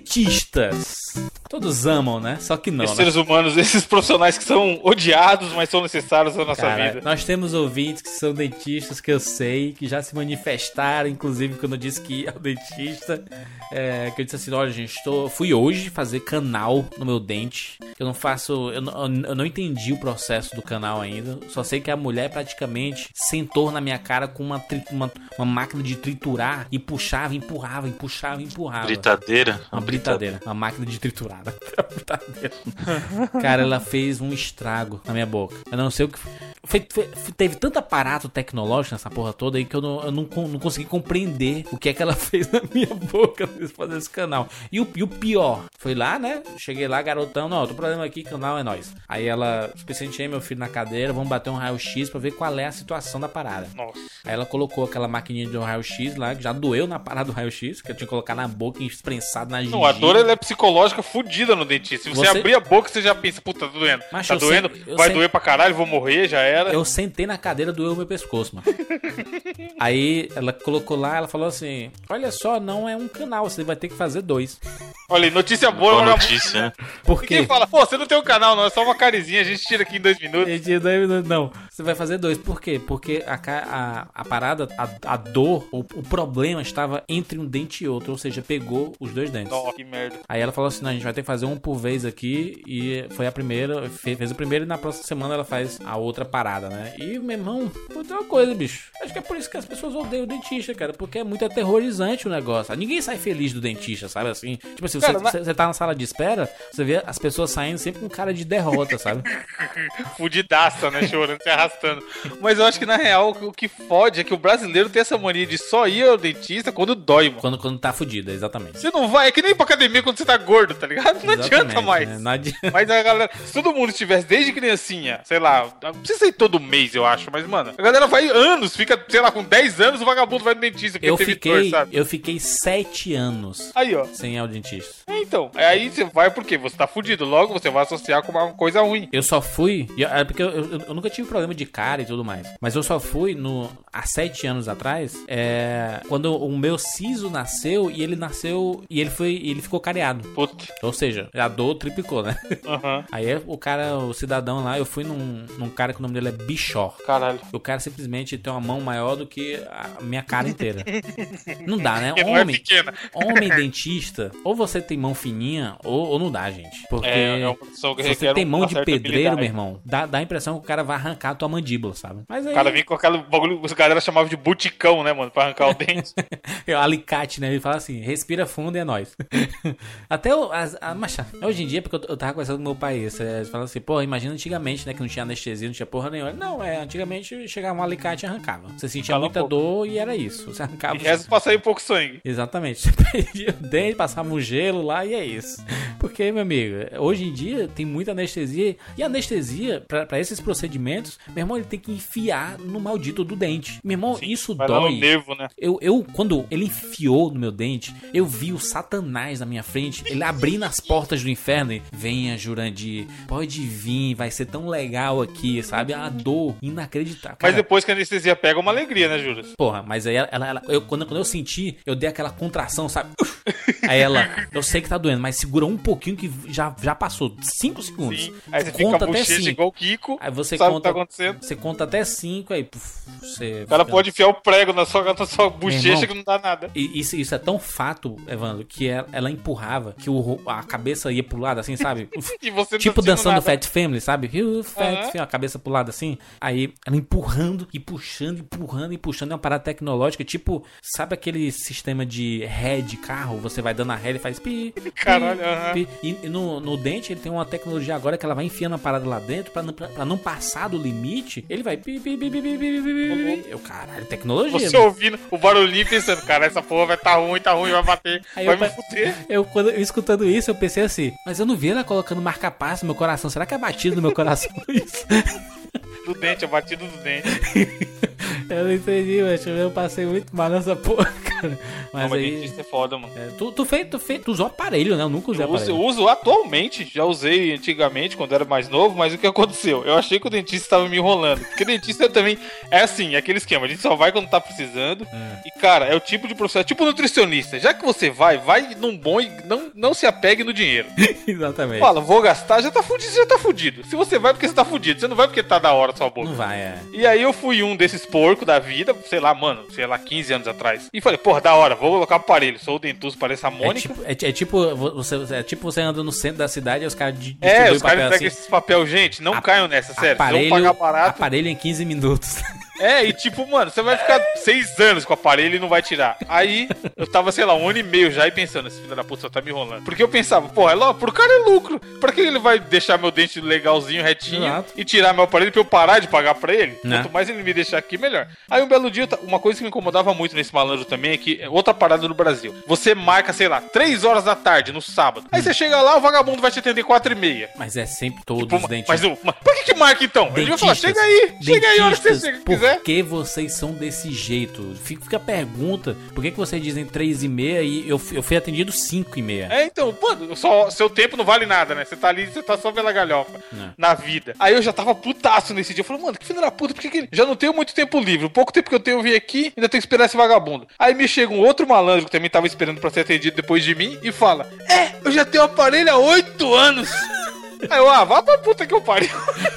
dentistas. Todos amam, né? Só que não. Esses né? seres humanos, esses profissionais que são odiados, mas são necessários na nossa Cara, vida. nós temos ouvintes que são dentistas que eu sei, que já se manifestaram, inclusive quando eu disse que ia ao dentista. é, que eu disse assim: olha, gente, estou, fui hoje fazer canal no meu dente. Eu não faço. Eu não, eu não entendi o processo do canal ainda. Só sei que a mulher praticamente sentou na minha cara com uma, uma, uma máquina de triturar e puxava, empurrava, e puxava, e empurrava. Britadeira. Uma britadeira, uma máquina de triturada. Britadeira. Cara, ela fez um estrago na minha boca. Eu não sei o que. Teve tanto aparato tecnológico nessa porra toda aí que eu não, eu não, não consegui compreender o que é que ela fez na minha boca nesse- fazer esse canal. E o, e o pior, foi lá, né? Cheguei lá, garotão, não, tô problema aqui, canal é nós. Aí ela, presenteei meu filho na cadeira, vamos bater um raio-x pra ver qual é a situação da parada. Nossa. Aí ela colocou aquela maquininha de um raio-x lá, que já doeu na parada do raio-x, que eu tinha que colocar na boca e esprensado na gengiva. Não, a dor ela é psicológica fudida no dentista. Se você, Você- abrir a boca, você já pensa, puta, tá doendo. Mas tá doendo, eu vai sei- doer pra caralho, vou morrer, já era. Eu sentei na cadeira, doeu meu pescoço, mano. Aí ela colocou lá, ela falou assim: Olha só, não é um canal, você vai ter que fazer dois. Olha aí, notícia boa, Boa notícia, né? Por Ninguém quê? fala, pô, você não tem um canal, não, é só uma carizinha, a gente tira aqui em dois minutos. Gente, dois minutos, Não, você vai fazer dois. Por quê? Porque a, a, a parada, a, a dor, o, o problema estava entre um dente e outro, ou seja, pegou os dois dentes. Nossa, que merda. Aí ela falou assim: não, a gente vai ter que fazer um por vez aqui. E foi a primeira, fe- fez o primeiro e na próxima semana ela faz a outra parada, né? E, meu irmão, uma coisa, bicho. Acho que é por isso que as pessoas odeiam o dentista, cara. Porque é muito aterrorizante o negócio. Ninguém sai feliz do dentista, sabe assim? Tipo assim, Cara, você, na- você tá na sala de espera, você vê as pessoas saindo sempre com cara de derrota, sabe? Fudidaça, né? Chorando, se arrastando. Mas eu acho que na real o que fode é que o brasileiro tem essa mania de só ir ao dentista quando dói, mano. Quando, quando tá fudido, exatamente. Você não vai, é que nem pra academia quando você tá gordo, tá ligado? Não adianta Exatamente, mais. né? Não adianta. Mas a galera, se todo mundo estivesse desde criancinha, sei lá, não precisa ir todo mês, eu acho, mas, mano, a galera vai anos, fica, sei lá, com 10 anos, o vagabundo vai no dentista porque Eu teve fiquei, dor, sabe? eu fiquei sete anos Aí, ó. sem ir ao dentista. É, Então, aí você vai porque você tá fudido. Logo você vai associar com uma coisa ruim. Eu só fui. É porque eu, eu- eu nunca tive problema de cara e tudo mais. Mas eu só fui no, há sete anos atrás. É, quando o meu siso nasceu e ele nasceu. E ele foi. Ele ficou careado. Puta. Ou seja, a dor triplicou, né? Aham. Aí o cara, o cidadão lá, eu fui num, num cara que o nome dele é Bichor. Caralho. O cara simplesmente tem uma mão maior do que a minha cara inteira. Não dá, né? Porque não é Homem, homem dentista, ou você tem mão fininha, ou, ou não dá, gente. Porque É, é se você tem mão de pedreiro, habilidade. meu irmão, dá, dá a impressão que o cara vai arrancar a tua mandíbula, sabe? Mas aí, O cara vem com aquele bagulho, os galera chamavam de buticão, né, mano? Pra arrancar o dente. é o alicate, né? Ele fala assim, respira fundo e é nóis. Até o, as, a, mas, hoje em dia, porque eu, eu tava conversando com meu pai, ele fala assim, pô, imagina antigamente, né, que não tinha anestesia, não tinha porra nenhuma. Não, é, antigamente chegava um alicate e arrancava. Você sentia Cala muita boca. dor e era isso. Você arrancava... E resta pra sair pouco sangue. Exatamente. Você perdia o dente, passava um gelo lá e é isso. Porque, meu amigo, hoje em dia tem muita anestesia. E a anestesia, pra, pra esses procedimentos, meu irmão, ele tem que enfiar no maldito do dente. Meu irmão, isso lá no dói. nervo, né? Eu, eu, quando ele enfiou no meu dente, eu vi o Satanás na minha frente, ele abrindo as portas do inferno e venha, Jurandir, pode vir, vai ser tão legal aqui, sabe? A dor inacreditável. Mas Cara, depois que a anestesia pega, é uma alegria, né, Júlio? Porra, mas aí ela, ela- ela- eu, quando, quando eu senti, eu dei aquela contração, sabe? Aí ela, eu sei que tá doendo, mas segura um pouquinho que já, já passou. Cinco segundos. Sim. Aí você conta até cinco. igual o Kiko. Aí você sabe o que conta. tá acontecendo. Você conta até cinco, aí puf, você. Fica- pode enfiar o prego na sua, na sua bochecha irmão. que não dá nada. E isso, isso é tão fato, Evandro, que ela, ela empurrava, que o, a cabeça ia pro lado, assim, sabe? Tipo dançando nada. Fat Family, sabe? Fat Aham. Family, a cabeça pro lado parada assim. Aí ela empurrando e puxando, empurrando e puxando. É uma parada tecnológica, tipo, sabe aquele sistema de ré de carro? Você vai dando a ré e faz pi. Caralho, pi. E no, no dente ele tem uma tecnologia agora que ela vai enfiando a parada lá dentro pra, pra, pra não passar do limite. Ele vai pi, pi, pi, pi, pi, pi, pi, pi. pi. Eu, caralho, tecnologia. Você pi ouvindo o barulhinho pensando, cara, essa porra vai tá ruim, tá ruim, vai bater, Aí vai eu, me fuder. Eu, quando, eu, escutando isso, eu pensei assim, mas eu não vi ela colocando marca-passo no meu coração. Será que é batido no meu coração isso? Do dente, a batida do dente. eu não entendi, mas eu passei muito mal nessa porra. Mas Não, mas aí. dentista é foda, mano. é, tu, tu, fez, tu, fez, tu usou aparelho, né? Eu nunca usei Eu uso, aparelho. eu uso atualmente, já usei antigamente quando era mais novo, mas o que aconteceu? Eu achei que o dentista estava me enrolando. Porque dentista também é assim, é aquele esquema, a gente só vai quando tá precisando. É. E cara, é o tipo de profissional, tipo nutricionista. Já que você vai, vai num bom e não, não se apegue no dinheiro. Exatamente. Fala, vou gastar, já tá fudido, já tá fudido. Se você vai porque você tá fudido, você não vai porque tá da hora sua boca. Não vai, é. E aí eu fui um desses porcos da vida, sei lá, mano, sei lá, 15 anos atrás. E falei, porra, da hora, vou colocar aparelho. Sou o dentuço, parece a É Mônica. tipo, é, é tipo você, é tipo você anda no centro da cidade e os caras di- É, os caras pegam assim. esses papel, gente, não A- caiam nessa, sério. Aparelho, vão pagar barato. aparelho em 15 minutos. É, e tipo, mano, você vai ficar seis anos com o aparelho e não vai tirar. Aí, eu tava, sei lá, um ano e meio já e pensando, esse filho da puta só tá me enrolando. Porque eu pensava, porra, é logo, pro cara é lucro. Pra que ele vai deixar meu dente legalzinho, retinho, Exato. e tirar meu aparelho pra eu parar de pagar pra ele? Né? Quanto mais ele me deixar aqui, melhor. Aí um belo dia, uma coisa que me incomodava muito nesse malandro também é que, é outra parada no Brasil. Você marca, sei lá, três horas da tarde, no sábado. Aí você chega lá, o vagabundo vai te atender quatro e meia. Mas é sempre todos Tipo, os dentes. mas, mas por que que marca então? Ele vai falar, Dentistas, chega aí, chega aí hora que você dentistas, quiser. Por que vocês são desse jeito? Fica a pergunta. Por que, que vocês dizem 3 e meia e eu, fui- eu fui atendido 5 e meia? É, então, mano, só, seu tempo não vale nada, né? Você tá ali, você tá só pela galhofa É. na vida. Aí eu já tava putaço nesse dia. Eu falei, mano, que filho da puta, por que, que já não tenho muito tempo livre? O pouco tempo que eu tenho eu vim aqui, ainda tenho que esperar esse vagabundo. Aí me chega um outro malandro que também tava esperando pra ser atendido depois de mim e fala: É, eu já tenho aparelho há oito anos. Aí eu, ah, vá pra puta que eu pariu.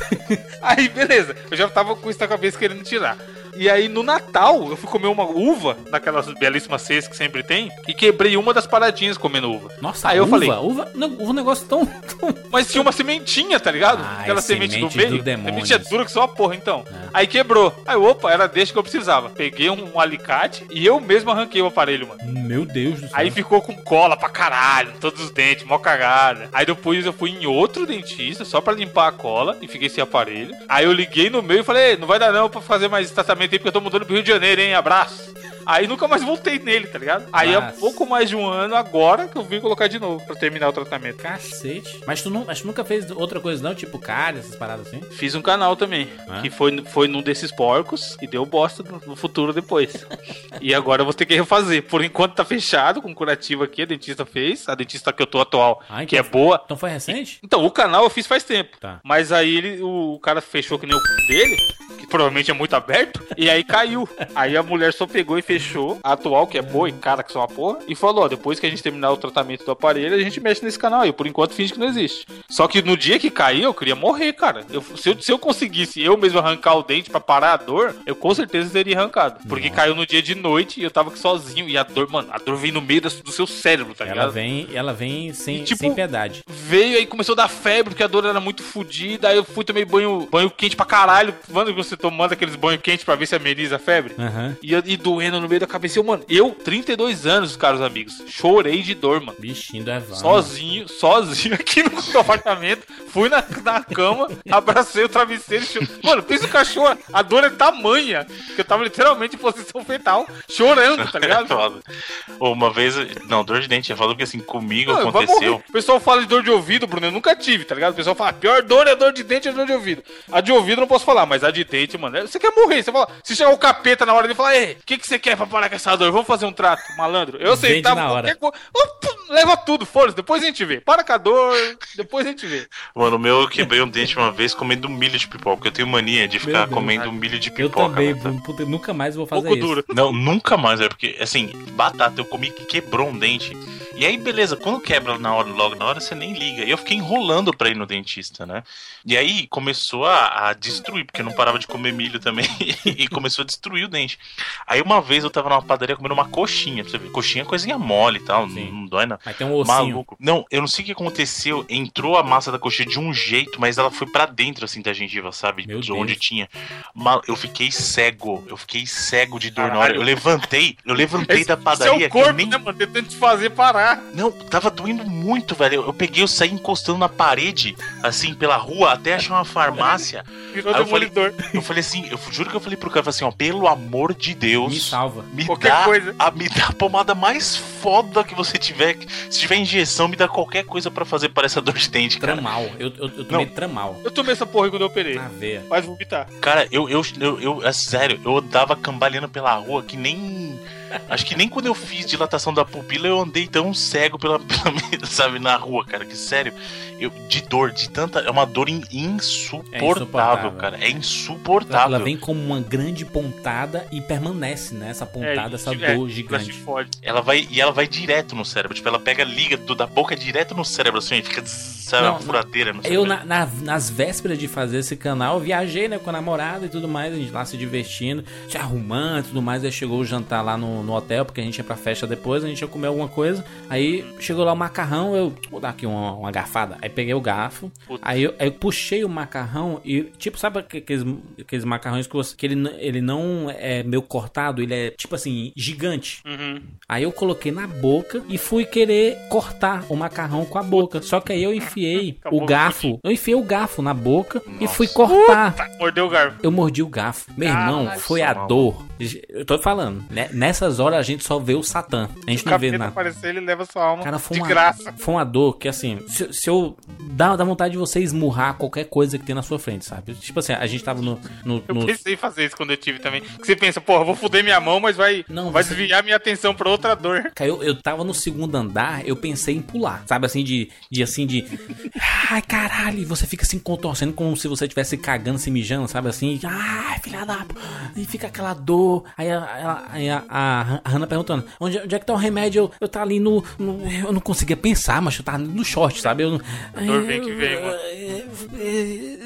Aí, beleza. Eu já tava com isso na cabeça querendo tirar. E aí, no Natal, eu fui comer uma uva, daquelas belíssimas cestas que sempre tem, e quebrei uma das paradinhas comendo uva. Nossa, Aí eu uva, falei- uva, não, uva é um negócio tão, tão- Mas tinha uma sementinha, tá ligado? Ah, Aquela é semente do semente meio. do semente é dura que só uma porra, então. É. Aí quebrou. Aí, opa, era desse que eu precisava. Peguei um alicate e eu mesmo arranquei o aparelho, mano. Meu Deus do céu. Aí ficou com cola pra caralho, todos os dentes, mó cagada. Aí depois eu fui em outro dentista só pra limpar a cola e fiquei sem aparelho. Aí eu liguei no meio e falei, "Ei, não vai dar não pra fazer mais esse tratamento aí porque eu tô mudando pro Rio de Janeiro, hein? Abraço. Aí nunca mais voltei nele, tá ligado? Aí há Nossa. pouco mais de um ano agora que eu vim colocar de novo pra terminar o tratamento. Cacete. Mas tu, não, mas tu nunca fez outra coisa não? Tipo cara, essas paradas assim? Fiz um canal também, Ah. que foi, foi num desses porcos e deu bosta no, futuro depois. e agora eu vou ter que refazer. Por enquanto tá fechado com curativo aqui, a dentista fez, a dentista que eu tô atual, Ah, que é então- boa. Então foi recente? Então, o canal eu fiz faz tempo. Tá. Mas aí ele, o, cara fechou que nem o dele, que provavelmente é muito aberto, e aí caiu. Aí a mulher só pegou e fechou, a atual, que é boa e cara que são uma porra, e falou: ó, depois que a gente terminar o tratamento do aparelho, a gente mexe nesse canal aí. Por enquanto finge que não existe. Só que no dia que caiu, eu queria morrer, cara. Eu- se, eu, se eu conseguisse eu mesmo arrancar o dente pra parar a dor, eu com certeza teria arrancado. Porque Nossa. caiu no dia de noite e eu tava aqui sozinho. E a dor, mano, a dor vem no meio do seu cérebro, tá ela ligado? vem, ela vem sem, E, tipo, sem piedade. veio aí começou a dar febre, porque a dor era muito fodida. Aí eu fui tomei banho, banho quente pra caralho. Quando você tomando aqueles banhos quentes pra ver se ameniza a febre? Aham. E, e doendo no meio da cabeça. Eu, mano, eu, 32 anos, caros amigos, chorei de dor, mano. Bichinho do Evan. Sozinho, sozinho aqui no meu apartamento. Fui na, na cama, abracei o travesseiro e chorei. Mano, pensa o cachorro. A dor é tamanha que eu tava literalmente em posição fetal, chorando, tá ligado? Ô, Uma vez. Não, dor de dente é foda porque assim, comigo Não, aconteceu. O pessoal fala de dor de ouvido, Bruno. Eu nunca tive, tá ligado? O pessoal fala, a pior dor é dor de dente, é dor de ouvido. A de ouvido eu não posso falar, mas a de dente, mano, é- você quer morrer. Você fala, se chegar o capeta na hora de falar, ei, o que, que você quer pra parar com essa dor? Vamos fazer um trato, malandro. Eu aceitava qualquer coisa. Opa, Leva tudo, foda-se, depois a gente vê. Para com a dor, depois a gente vê. Mano, o meu eu quebrei um dente uma vez comendo milho de pipoca. Eu tenho mania de ficar Deus. comendo milho de Eu pipoca. também, né? Puta, eu nunca mais vou fazer Pouco isso. duro. Não, nunca mais, é porque, assim, batata eu comi que quebrou um dente. E aí, beleza, quando quebra na hora, logo na hora, você nem liga. E eu fiquei enrolando pra ir no dentista, né? E aí começou a, a destruir, porque eu não parava de comer milho também. e começou a destruir o dente. Aí uma vez eu tava numa padaria comendo uma coxinha, pra você ver. Coxinha é coisinha mole e tal, não, Sim. não dói não. Mas tem um ossinho. Maluco. Não, eu não sei o que aconteceu. Entrou a massa da coxinha de um jeito, mas ela foi pra dentro, assim, da gengiva, sabe? Meu De onde Deus. tinha. Mal, eu fiquei cego. Eu fiquei cego de dor na hora. Eu levantei, eu levantei Esse, da padaria. o que eu corpo, nem... né, mano? Tentando te fazer parar. Não, tava doendo muito, velho. Eu, eu peguei, eu saí encostando na parede, assim, pela rua, até achar uma farmácia. Virou Aí eu falei-. Eu falei assim, eu juro que eu falei pro cara, eu falei assim, ó, pelo amor de Deus. Me salva. Me Qualquer dá, coisa. A, me dá a pomada mais foda que você tiver. Se tiver injeção, me dá qualquer coisa pra fazer para essa dor de dente, cara. Tramal. Eu, eu, eu tomei tramal. Eu tomei essa porra quando eu operei. Na veia. Faz vomitar. Cara, eu, eu, eu, eu- é sério, eu andava cambaleando pela rua que nem. Acho que nem quando eu fiz dilatação da pupila eu andei tão cego pela, pela sabe, na rua, cara. Que sério, eu, de dor, de tanta. É uma dor in- insuportável, insuportável. cara. É insuportável. ela vem como uma grande pontada e permanece, né? Essa pontada, essa é, dor gigante. Ela vai e ela vai direto no cérebro. Tipo, ela pega, liga do, da boca direto no cérebro, assim, e fica, zzz, Não, uma furadeira no Eu, cérebro. na- na- nas vésperas de fazer esse canal, eu viajei, né, com a namorada e tudo mais, a gente lá se divertindo, se arrumando e tudo mais. Aí chegou o jantar lá no, no hotel, porque a gente ia pra festa depois, a gente ia comer alguma coisa. Aí chegou lá o macarrão, eu vou dar aqui uma, uma garfada. Aí peguei o garfo, aí eu, aí eu puxei o macarrão e, tipo, sabe aqueles, aqueles macarrões que, você, que ele, ele não é meio cortado, ele é, tipo assim, gigante. Uhum. Aí eu coloquei na boca e fui querer cortar o macarrão com a boca. Só que aí eu enfiei Acabou o o garfo. Eu enfiei o garfo na boca e Nossa. fui cortar. Mordeu o garfo. Eu mordi o garfo. Meu irmão, foi a maluco. dor. Eu tô falando, né? Nessas horas a gente só vê o Satã. A gente O não vê nada. aparecer, ele leva sua alma Cara, foi de uma, graça. foi uma dor que, assim, se, se eu. Dá, dá vontade de você esmurrar qualquer coisa que tem na sua frente, sabe? Tipo assim, a gente tava no. no, Eu no- pensei em fazer isso quando eu tive também. Que você pensa, porra, vou foder minha mão, mas vai, Não, vai você- desviar minha atenção pra outra dor. Cara, eu, eu tava no segundo andar, eu pensei em pular. Sabe assim, de, de assim, de. Ai, caralho, e você fica assim contorcendo como se você estivesse cagando, se mijando, sabe assim? Ai, filha da. p-", E fica aquela dor. Aí a, ela- aí a, a, a Hannah perguntando: onde, onde é que tá o remédio? Eu, eu tá ali no, no- Eu não conseguia pensar, mas eu tava no short, sabe? Eu. Dor vem que vem, mano.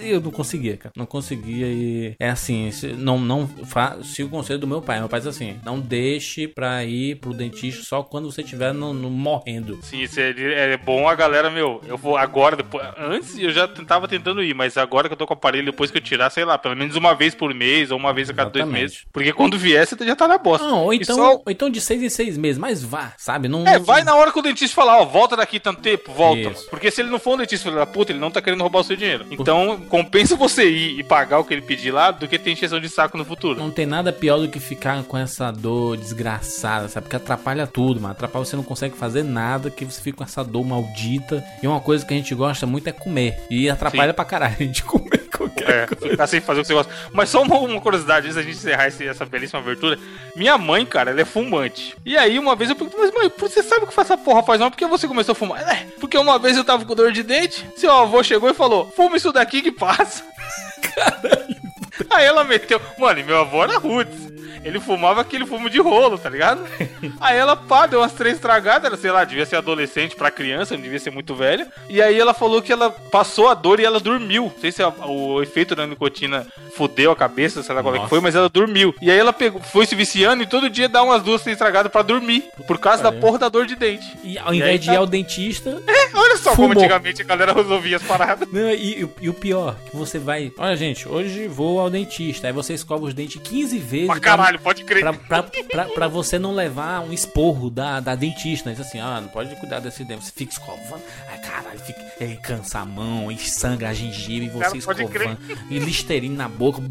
Eu não conseguia, cara. Não conseguia e. É assim, se- não, não. Fa, siga o conselho do meu pai. Meu pai diz assim: não deixe pra ir pro dentista só quando você estiver no, no- morrendo. Sim, isso é, é bom a galera, meu. Eu vou agora, depois. Antes eu já tava tentando ir, mas agora que eu tô com o aparelho, depois que eu tirar, sei lá, pelo menos uma vez por mês ou uma vez a cada dois Exatamente. meses. Porque quando vier, você já tá na bosta. Não, ou então, só- ou então de seis em seis meses, mas vá, sabe? Não, É, não- vai na hora que o dentista falar, ó, volta daqui tanto tempo, volta. Isso. Porque se ele não for um dentista filho da puta, ele não tá querendo roubar o seu dinheiro. Então, compensa você ir e pagar o que ele pedir lá do que ter encheção de saco no futuro. Não tem nada pior do que ficar com essa dor desgraçada, sabe? Porque atrapalha tudo, mano. Atrapalha você não consegue fazer nada, que você fica com essa dor maldita. E uma coisa que a gente gosta muito é comer. E atrapalha Sim. pra caralho a gente comer qualquer É, coisa. sem fazer o que você gosta. Mas só uma, uma curiosidade, antes da gente encerrar esse- essa belíssima abertura. Minha mãe, cara, ela é fumante. E aí, uma vez eu perguntei, mas mãe, você sabe o que faz essa porra faz não? Por que você começou a fumar? É, porque uma vez eu tava com dor de dente, seu avô chegou e falou, fuma isso daqui que passa. Aí ela meteu. Mano, e meu avô era roots. Ele fumava aquele fumo de rolo, tá ligado? Aí ela, pá, deu umas três tragadas, ela, sei lá, devia ser adolescente pra criança, não devia ser muito velha. E aí ela falou que ela passou a dor e ela dormiu. Não sei se a- o efeito da nicotina fudeu a cabeça, sei lá qual é que foi, mas ela dormiu. E aí ela pegou, foi se viciando e todo dia dá umas duas, três tragadas pra dormir. Por causa da Caralho. porra da dor de dente. E ao E invés aí de tá- ir ao dentista. Olha só Fumou. como antigamente a galera resolvia as paradas. Não, e, e- e o pior, que você vai. Olha, gente, hoje vou ao dentista. Aí você escova os dentes 15 vezes. Pra caralho, pode crer. Pra, pra, pra, pra você não levar um esporro da, da dentista. Diz assim, ah, não pode cuidar desse dente. Você fica escovando. Ai, caralho, fica, aí cansa a mão, e sangra a gengiva e Cara, você pode escovando. E listerine na boca,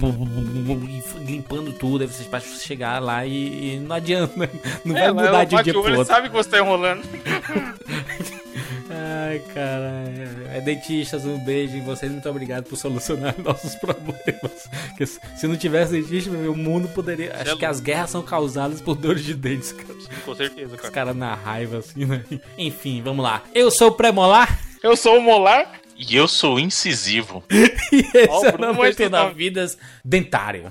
limpando tudo. Aí você vai chegar lá e, e não adianta, né? Não vai É, mudar ela de dia pro outro. sabe que você tá enrolando. Ai, caralho. É dentistas, um beijo em vocês. Muito obrigado por solucionar nossos problemas. Porque se não tivesse dentista, meu, o mundo poderia. Acho é que as guerras são causadas por dores de dentes, cara. Com certeza, Os cara. caras na raiva, assim, né? Enfim, vamos lá. Eu sou o Premolar Eu sou o Molar. E eu sou incisivo. e esse Ó, o é o Bruno 99 Martins. Vidas Dentário.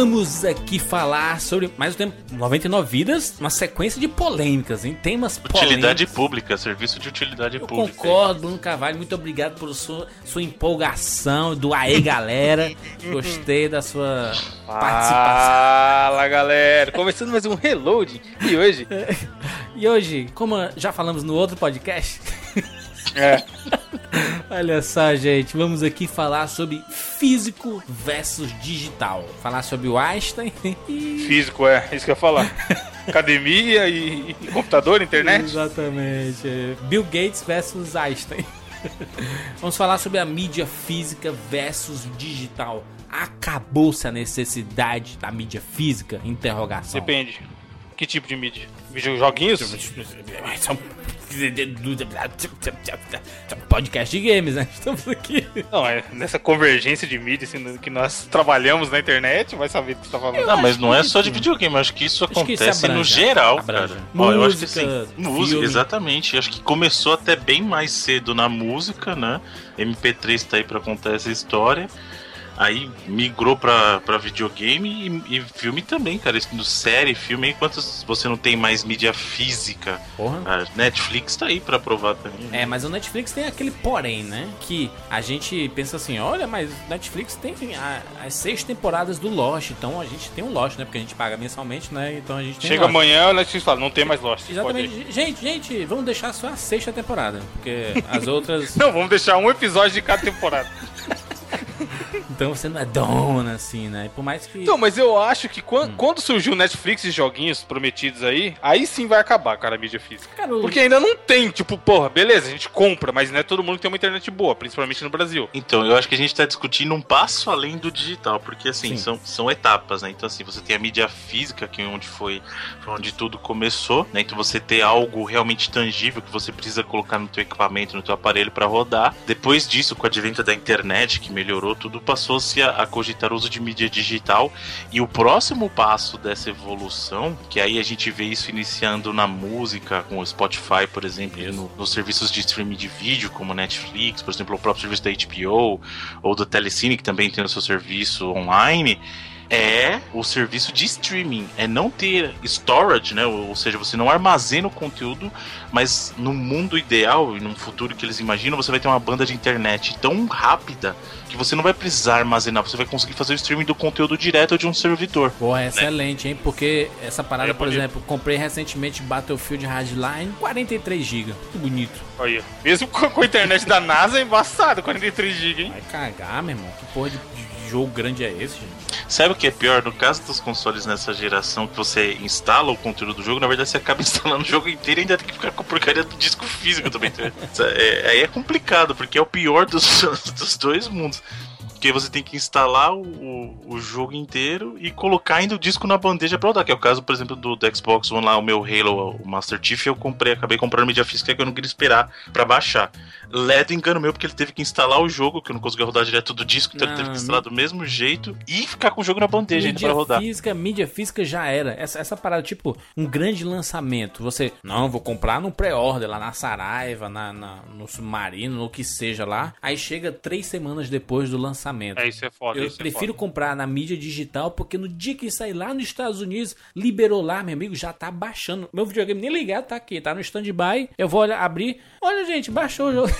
Vamos aqui falar sobre mais um tempo 99 vidas, uma sequência de polêmicas, hein? Temas. Utilidade pública, serviço de utilidade Eu pública. concordo, Bruno Carvalho, muito obrigado por sua, sua empolgação, do aê galera. Gostei da sua participação. Fala galera, começando mais um Reload e hoje E hoje, como já falamos no outro podcast, é, olha só, gente, vamos aqui falar sobre físico versus digital. Falar sobre o Einstein e. físico, é, isso que eu ia falar. Academia e, e computador, internet. Exatamente. é, Bill Gates versus Einstein. Vamos falar sobre a mídia física versus digital. Acabou-se a necessidade da mídia física? Interrogação. Depende. Que tipo de mídia? Videojoguinhos? São... Podcast de games, né? Estamos aqui. Não, é nessa convergência de mídia assim, que nós trabalhamos na internet, vai saber do que você tá falando. Não, mas não é só de videogame, eu acho que isso Acho que isso acontece no geral, abrange. cara. Ó, eu acho que Música, sim. Música, filme. exatamente. Acho que começou até bem mais cedo na música, né? MP3 tá aí pra contar essa história. Aí migrou pra, pra videogame e, e filme também, cara. Isso no série, filme, enquanto você não tem mais mídia física, Porra. a Netflix tá aí pra provar também. né? É, mas o Netflix tem aquele porém, né? Que a gente pensa assim, olha, mas Netflix tem a- as seis temporadas do Lost, então a gente tem um Lost, né? Porque a gente paga mensalmente, né? Então a gente tem Chega Lost. amanhã, a Netflix fala, não tem mais Lost. Exatamente. Gente, gente, vamos deixar só a sexta temporada, porque as outras... Não, vamos deixar um episódio de cada temporada. então você não é dona, assim, né? E por mais que... Então, mas eu acho que Hum. quando, quando surgiu o Netflix e joguinhos prometidos aí, aí sim vai acabar, cara, a mídia física. Cara, o- Porque ainda não tem, tipo, porra, beleza, a gente compra, mas não é todo mundo que tem uma internet boa, principalmente no Brasil. Então, eu acho que a gente tá discutindo um passo além do digital, porque assim, Sim. são, são etapas, né? Então, assim, você tem a mídia física, que é onde foi, foi onde tudo começou, né? Então você ter algo realmente tangível que você precisa colocar no teu equipamento, no teu aparelho para rodar. Depois disso, com o advento da internet, que melhorou, tudo passou-se a, a cogitar o uso de mídia digital. E o próximo passo dessa evolução, que aí a gente vê isso iniciando na música, com o Spotify, por exemplo, no- nos serviços de streaming de vídeo, como Netflix, por exemplo, o próprio serviço da HBO, ou do Telecine, que também tem o seu serviço online, é o serviço de streaming. É não ter storage, né? Ou, seja, você não armazena o conteúdo, mas no mundo ideal e num futuro que eles imaginam, você vai ter uma banda de internet tão rápida que você não vai precisar armazenar, você vai conseguir fazer o streaming do conteúdo direto de um servidor. Porra, excelente, hein? Porque essa parada, É por exemplo, comprei recentemente Battlefield Hardline, 43 GB. Que bonito. Olha, mesmo com a internet da NASA é embaçado, 43 GB, hein? Vai cagar, meu irmão. Que porra de jogo grande é esse, gente? Sabe o que é pior? No caso dos consoles nessa geração que você instala o conteúdo do jogo, na verdade você acaba instalando o jogo inteiro e ainda tem que ficar com a porcaria do disco físico também. É, aí é complicado, porque é o pior dos, dos dois mundos. Porque você tem que instalar o, o, o jogo inteiro e colocar ainda o disco na bandeja pra rodar. Que é o caso, por exemplo, do, do Xbox One lá, o meu Halo, o Master Chief, eu comprei, acabei comprando mídia física que eu não queria esperar pra baixar. Ledo engano meu, porque ele teve que instalar o jogo, que eu não conseguia rodar direto do disco, então ele teve Não, que instalar do mesmo jeito e ficar com o jogo na bandeja ainda pra rodar. física, mídia física já era. Essa, essa parada, tipo, um grande lançamento. Você, não, vou comprar no pré-order lá na Saraiva, na, na- no Submarino, no que seja lá. Aí chega três semanas depois do lançamento. É, isso é foda. Eu isso é prefiro foda. comprar na mídia digital, porque no dia que sair lá nos Estados Unidos, liberou lá, meu amigo, já tá baixando. Meu videogame nem ligado, tá aqui, tá no stand-by. Eu vou olhar, abrir. Olha, gente, baixou o jogo.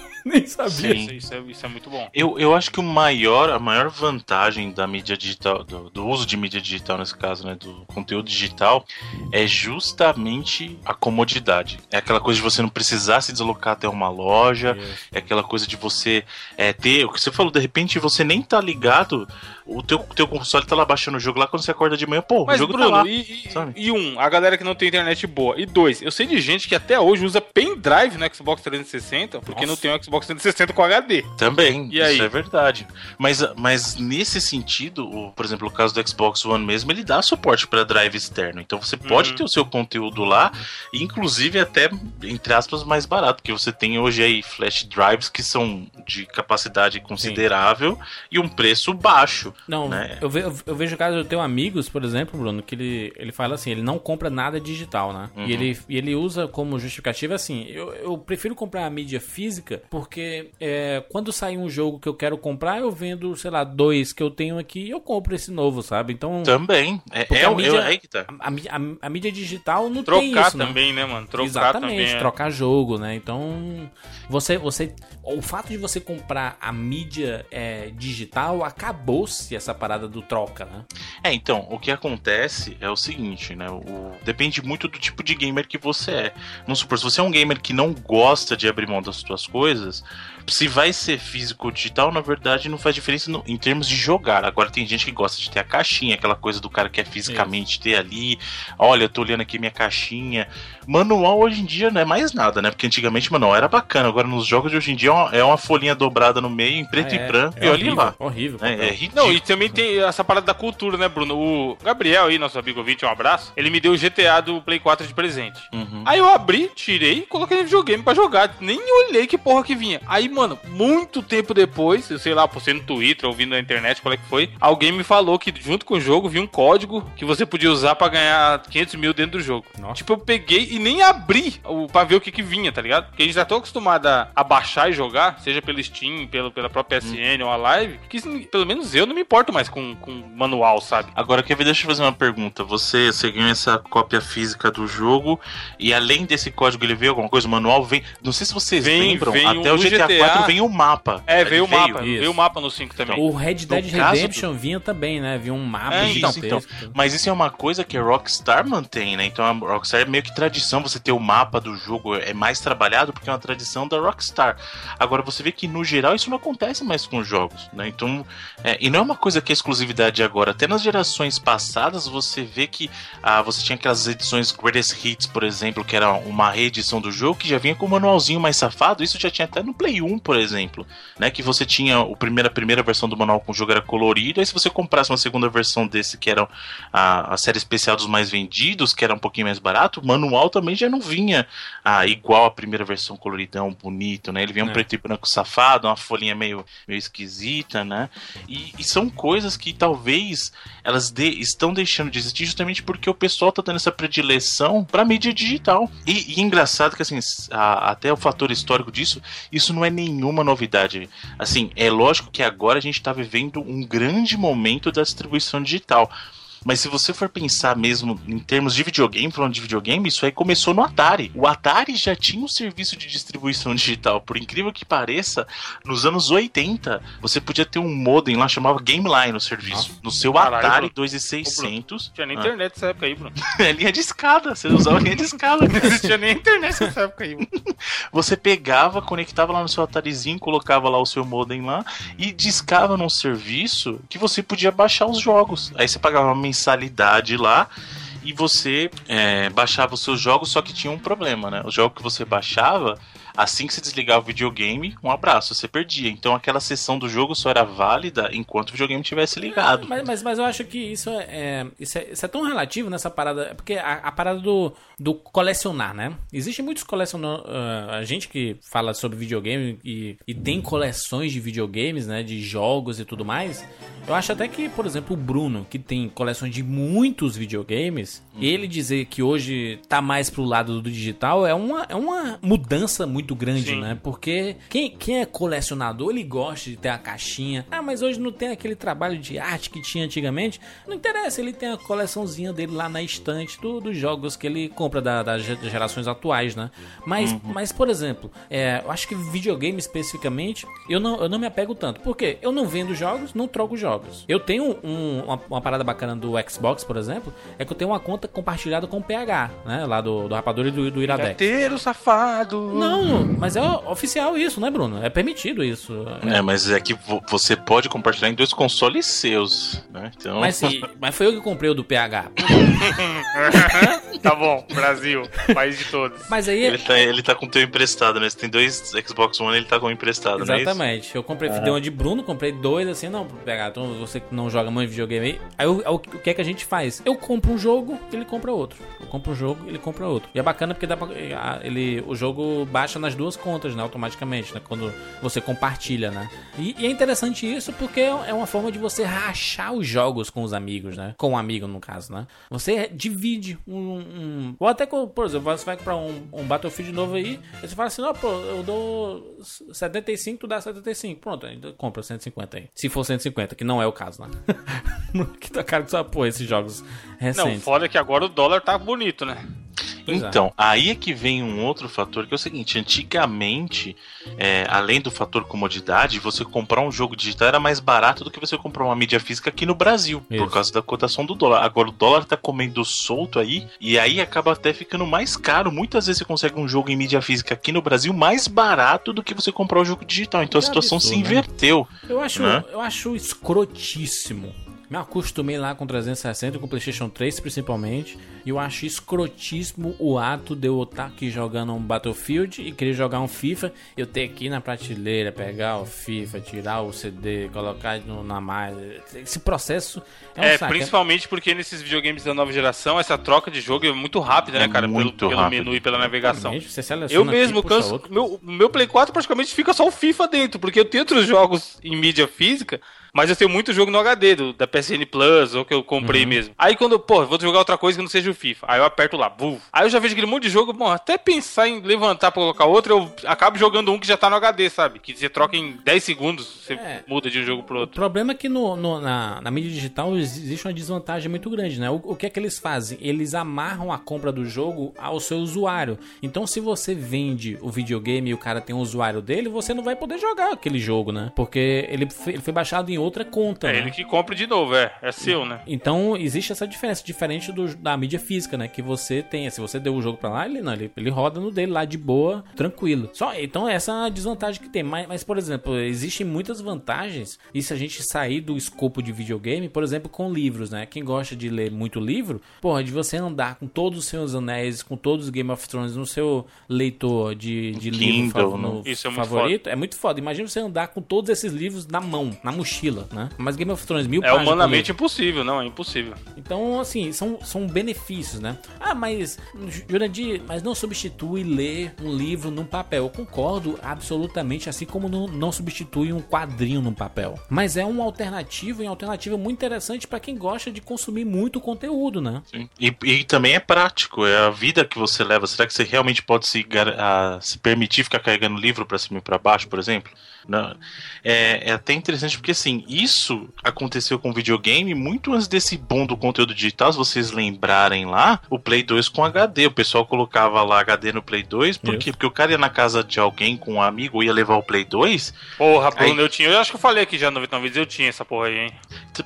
nem sabia. Sim. Isso, isso é, isso é muito bom. Eu, eu acho que o maior, a maior vantagem da mídia digital, do, do uso de mídia digital nesse caso, né, do conteúdo digital, é justamente a comodidade. É aquela coisa de você não precisar se deslocar até uma loja, é aquela coisa de você é, ter, o que você falou, de repente você nem tá ligado, o teu, teu console tá lá baixando o jogo lá, quando você acorda de manhã, pô, Mas, o jogo Bruno, tá lá. e, e- sabe? e um, a galera que não tem internet boa. E dois, eu sei de gente que até hoje usa pendrive no Xbox 360 porque Nossa. não tem o Xbox 360 com HD. Também, E aí? isso é verdade. Mas, mas nesse sentido, o, por exemplo, o caso do Xbox One mesmo, ele dá suporte para drive externo. Então você pode Uhum. ter o seu conteúdo lá, inclusive até, entre aspas, mais barato, porque você tem hoje aí flash drives que são de capacidade considerável e um preço baixo. Não, né? eu, ve- eu vejo caso, eu tenho amigos, por exemplo, Bruno, que ele, ele fala assim, ele não compra nada digital, né? Uhum. E, ele, e ele usa como justificativa assim, eu, eu prefiro comprar a mídia física porque é, quando sair um jogo que eu quero comprar, eu vendo, sei lá, dois que eu tenho aqui e eu compro esse novo, sabe? Então. Também. É, é, a o- mídia- é aí que tá. A, a- a mídia digital não tem Trocar né? também, né, mano? Trocar Exatamente, também. é. trocar jogo, né? Então, você, você, o fato de você comprar a mídia é, digital acabou-se essa parada do troca, né? É, então, o que acontece é o seguinte, né? O, depende muito do tipo de gamer que você é. Vamos supor, se você é um gamer que não gosta de abrir mão das suas coisas, Yeah. Se vai ser físico ou digital, na verdade, não faz diferença no- em termos de jogar. Agora tem gente que gosta de ter a caixinha, aquela coisa do cara que quer fisicamente ter ali. Olha, eu tô olhando aqui minha caixinha. Manual hoje em dia não é mais nada, né? Porque antigamente manual era bacana. Agora nos jogos de hoje em dia é uma, é uma folhinha dobrada no meio, em preto É, e branco, é e olha horrível, lá. Horrível. É, é ridículo. Não, e também tem essa parada da cultura, né, Bruno? O Gabriel aí, nosso amigo ouvinte, um abraço. Ele me deu o GTA do Play 4 de presente. Uhum. Aí eu abri, tirei e coloquei no videogame pra jogar. Nem olhei que porra que vinha. Aí, mano, muito tempo depois, eu sei lá, postei no Twitter, ouvindo na internet, qual é que foi, alguém me falou que junto com o jogo vinha um código que você podia usar pra ganhar 500 mil dentro do jogo. Nossa. Tipo, eu peguei e nem abri o, pra ver o que que vinha, tá ligado? Porque a gente já tá acostumado a, baixar e jogar, seja pelo Steam, pelo, pela própria SN ou a Live, que pelo menos eu não me importo mais com, com manual, sabe? Agora, Kevin, deixa eu fazer uma pergunta. Você, você ganhou essa cópia física do jogo e além desse código ele veio alguma coisa? O manual vem. Não sei se vocês Vem- lembram, vem até o o GTA, GTA 4 vem o mapa. É, veio o mapa, isso. veio o mapa no 5 também. O Red Dead No Redemption vinha também, né? Vinha um mapa É, então, gigantesco. Mas isso é uma coisa que a Rockstar mantém, né? Então a Rockstar é meio que tradição você ter o mapa do jogo, é mais trabalhado porque é uma tradição da Rockstar. Agora você vê que no geral isso não acontece mais com os jogos, né? Então, é, e não é uma coisa que é exclusividade agora. Até nas gerações passadas você vê que ah, você tinha aquelas edições Greatest Hits, por exemplo, que era uma reedição do jogo que já vinha com um manualzinho mais safado. Isso já tinha até no Play 1, por exemplo, né? Que você tinha o primeira, a primeira versão do manual com o jogo era colorido, aí se você comprasse uma segunda versão desse, que era a, a série especial dos mais vendidos, que era um pouquinho mais barato, o manual também já não vinha ah, igual a primeira versão coloridão, bonito, né? Ele vinha um É. preto e branco safado, uma folhinha meio, meio esquisita, né? E, e são coisas que talvez elas de- estão deixando de existir justamente porque o pessoal tá dando essa predileção pra mídia digital. E, e engraçado que, assim, a- até o fator histórico disso, isso não é nenhuma novidade. Assim, é lógico que agora a gente tá vivendo um grande momento da distribuição digital. Mas se você for pensar mesmo em termos de videogame, falando de videogame, isso aí começou no Atari. O Atari já tinha um serviço de distribuição digital. Por incrível que pareça, nos anos 80, você podia ter um modem lá, chamava Game Line no serviço. No seu Caralho, Atari Bruno. 2600. Não tinha nem Ah, internet nessa época aí, Bruno. é linha de escada, você usava linha de escada. Não existia nem internet nessa época aí, Bruno. Você pegava, conectava lá no seu Atarizinho, colocava lá o seu modem lá e discava num serviço que você podia baixar os jogos. Aí você pagava uma mensalidade lá e você é, baixava os seus jogos, só que tinha um problema, né? O jogo que você baixava, assim que você desligava o videogame, um abraço, você perdia. Então aquela sessão do jogo só era válida enquanto o videogame estivesse ligado. Mas, mas, mas eu acho que isso é, é- isso é, isso é tão relativo nessa parada. é Porque a, a parada do, do colecionar, né? Existem muitos colecionadores. a gente que fala sobre videogame e, e tem coleções de videogames, né? De jogos e tudo mais. Eu acho até que, por exemplo, o Bruno, que tem coleções de muitos videogames, ele dizer que hoje tá mais pro lado do digital é uma, é uma mudança muito grande, Sim. né? Porque quem, quem é colecionador, ele gosta de ter a caixinha. Ah, mas hoje não tem aquele trabalho de arte que tinha antigamente. Não interessa, ele tem a coleçãozinha dele lá na estante do- dos jogos que ele compra da- das ge- gerações atuais, né? Mas, mas por exemplo, é, eu acho que videogame especificamente, eu não, eu não me apego tanto. Por quê? Eu não vendo jogos, não troco jogos. Eu tenho um- uma, uma parada bacana do Xbox, por exemplo, é que eu tenho uma conta compartilhada com o PH, né? Lá do, do Rapadura e do, do Iradex. Gateiro safado. Não, mas é oficial isso, né, Bruno? É permitido isso. É. É, mas é que vo- você pode compartilhar em dois consoles seus, né? Então, Mas, sim, mas foi eu que comprei o do PH. tá bom, Brasil, país de todos. Mas aí. ele, tá, ele tá com o teu emprestado, né? Você tem dois Xbox One, ele tá com o emprestado, não é isso? Exatamente. Eu comprei, dei uma de Bruno, comprei dois assim, não, PH, então você que não joga muito videogame aí. Aí o, o que é que a gente faz? Eu compro um jogo, ele compra outro. Eu compro um jogo, ele compra outro. E é bacana porque dá pra, ele, o jogo baixa nas duas contas, né? Automaticamente, né? Quando você compartilha, né? E, e é interessante isso porque é uma forma de você rachar os jogos com os amigos, né? Com um amigo, no caso, né? Você divide um. um... Ou até, com, por exemplo, você vai comprar um, um Battlefield novo aí, aí você fala assim: ó, pô, eu dou 75, tu dá 75. Pronto, ainda compra 150 aí. Se for 150, que não é o caso, né? que tá caro que só, pô, esses jogos recentes. Não, foda é que agora o dólar tá bonito, né? Pois é. Então, aí é que vem um outro fator que é o seguinte: antigamente, é, além do fator comodidade, você comprar um jogo digital era mais barato do que você comprar uma mídia física aqui no Brasil, Isso. por causa da cotação do dólar. Agora o dólar tá comendo solto aí, e aí acaba até ficando mais caro. Muitas vezes você consegue um jogo em mídia física aqui no Brasil mais barato do que você comprar o jogo digital. Então a Que situação se absurdo, né? inverteu. Eu acho, Né? eu acho escrotíssimo. Me acostumei lá com 360, com PlayStation 3 principalmente. E eu acho escrotíssimo o ato de eu estar aqui jogando um Battlefield e querer jogar um FIFA. Eu ter que ir na prateleira, pegar o FIFA, tirar o CD, colocar no, na malha. Esse processo é um É, saco. principalmente porque nesses videogames da nova geração, essa troca de jogo é muito rápida, né, É cara? Pelo, muito pelo rápido. menu e pela navegação. Realmente, Você seleciona Eu aqui, mesmo puxa canso. outro. Meu, meu Play 4 praticamente fica só o FIFA dentro, porque eu tenho outros jogos em mídia física, mas eu tenho muito jogo no HD, do, da PSN Plus, ou que eu comprei mesmo. Aí quando, pô, vou jogar outra coisa que não seja o FIFA. Aí eu aperto lá, buf. Aí eu já vejo aquele monte de jogo, bom, até pensar em levantar pra colocar outro, eu acabo jogando um que já tá no HD, sabe? Que você troca em 10 segundos, você É. muda de um jogo pro O outro. problema é que no, no- na, na mídia digital existe uma desvantagem muito grande, né? O, o que é que eles fazem? Eles amarram a compra do jogo ao seu usuário. Então, se você vende o videogame e o cara tem um usuário dele, você não vai poder jogar aquele jogo, né? Porque ele, ele foi baixado em outra conta, É né? ele que compra de novo, é. É seu, né? Então existe essa diferença, diferente do- da mídia física, né? Que você tem, se você deu o jogo pra lá, ele não, ele, ele roda no dele lá de boa, tranquilo. Só então essa é a desvantagem que tem. Mas, mas, por exemplo, existem muitas vantagens. E se a gente sair do escopo de videogame, por exemplo, com livros, né? Quem gosta de ler muito livro, porra, de você andar com todos os seus anéis, com todos os Game of Thrones no seu leitor de, de livro Kindle, fav- né? no Isso é muito favorito, é muito foda. Imagina você andar com todos esses livros na mão, na mochila, né? Mas Game of Thrones, mil É humanamente impossível, não, é impossível. então, assim, são, são benefícios, né? Ah, mas, Jurandir, mas não substitui ler um livro num papel. Eu concordo absolutamente, assim como não, não substitui um quadrinho num papel. Mas é uma alternativa, e uma alternativa muito interessante para quem gosta de consumir muito conteúdo, né? Sim. E, e também é prático, é a vida que você leva. Será que você realmente pode se, a- se permitir ficar carregando livro pra cima e pra baixo, por exemplo? Não. É, é até interessante porque assim, isso aconteceu com videogame muito antes desse boom do conteúdo digital. Se vocês lembrarem lá, o Play 2 com HD. O pessoal colocava lá HD no Play 2, por quê? Porque o cara ia na casa de alguém com um amigo, ia levar o Play 2. Porra, Bruno, Aí- eu tinha. Eu acho que eu falei aqui já 99 vezes, eu tinha essa porra aí, hein?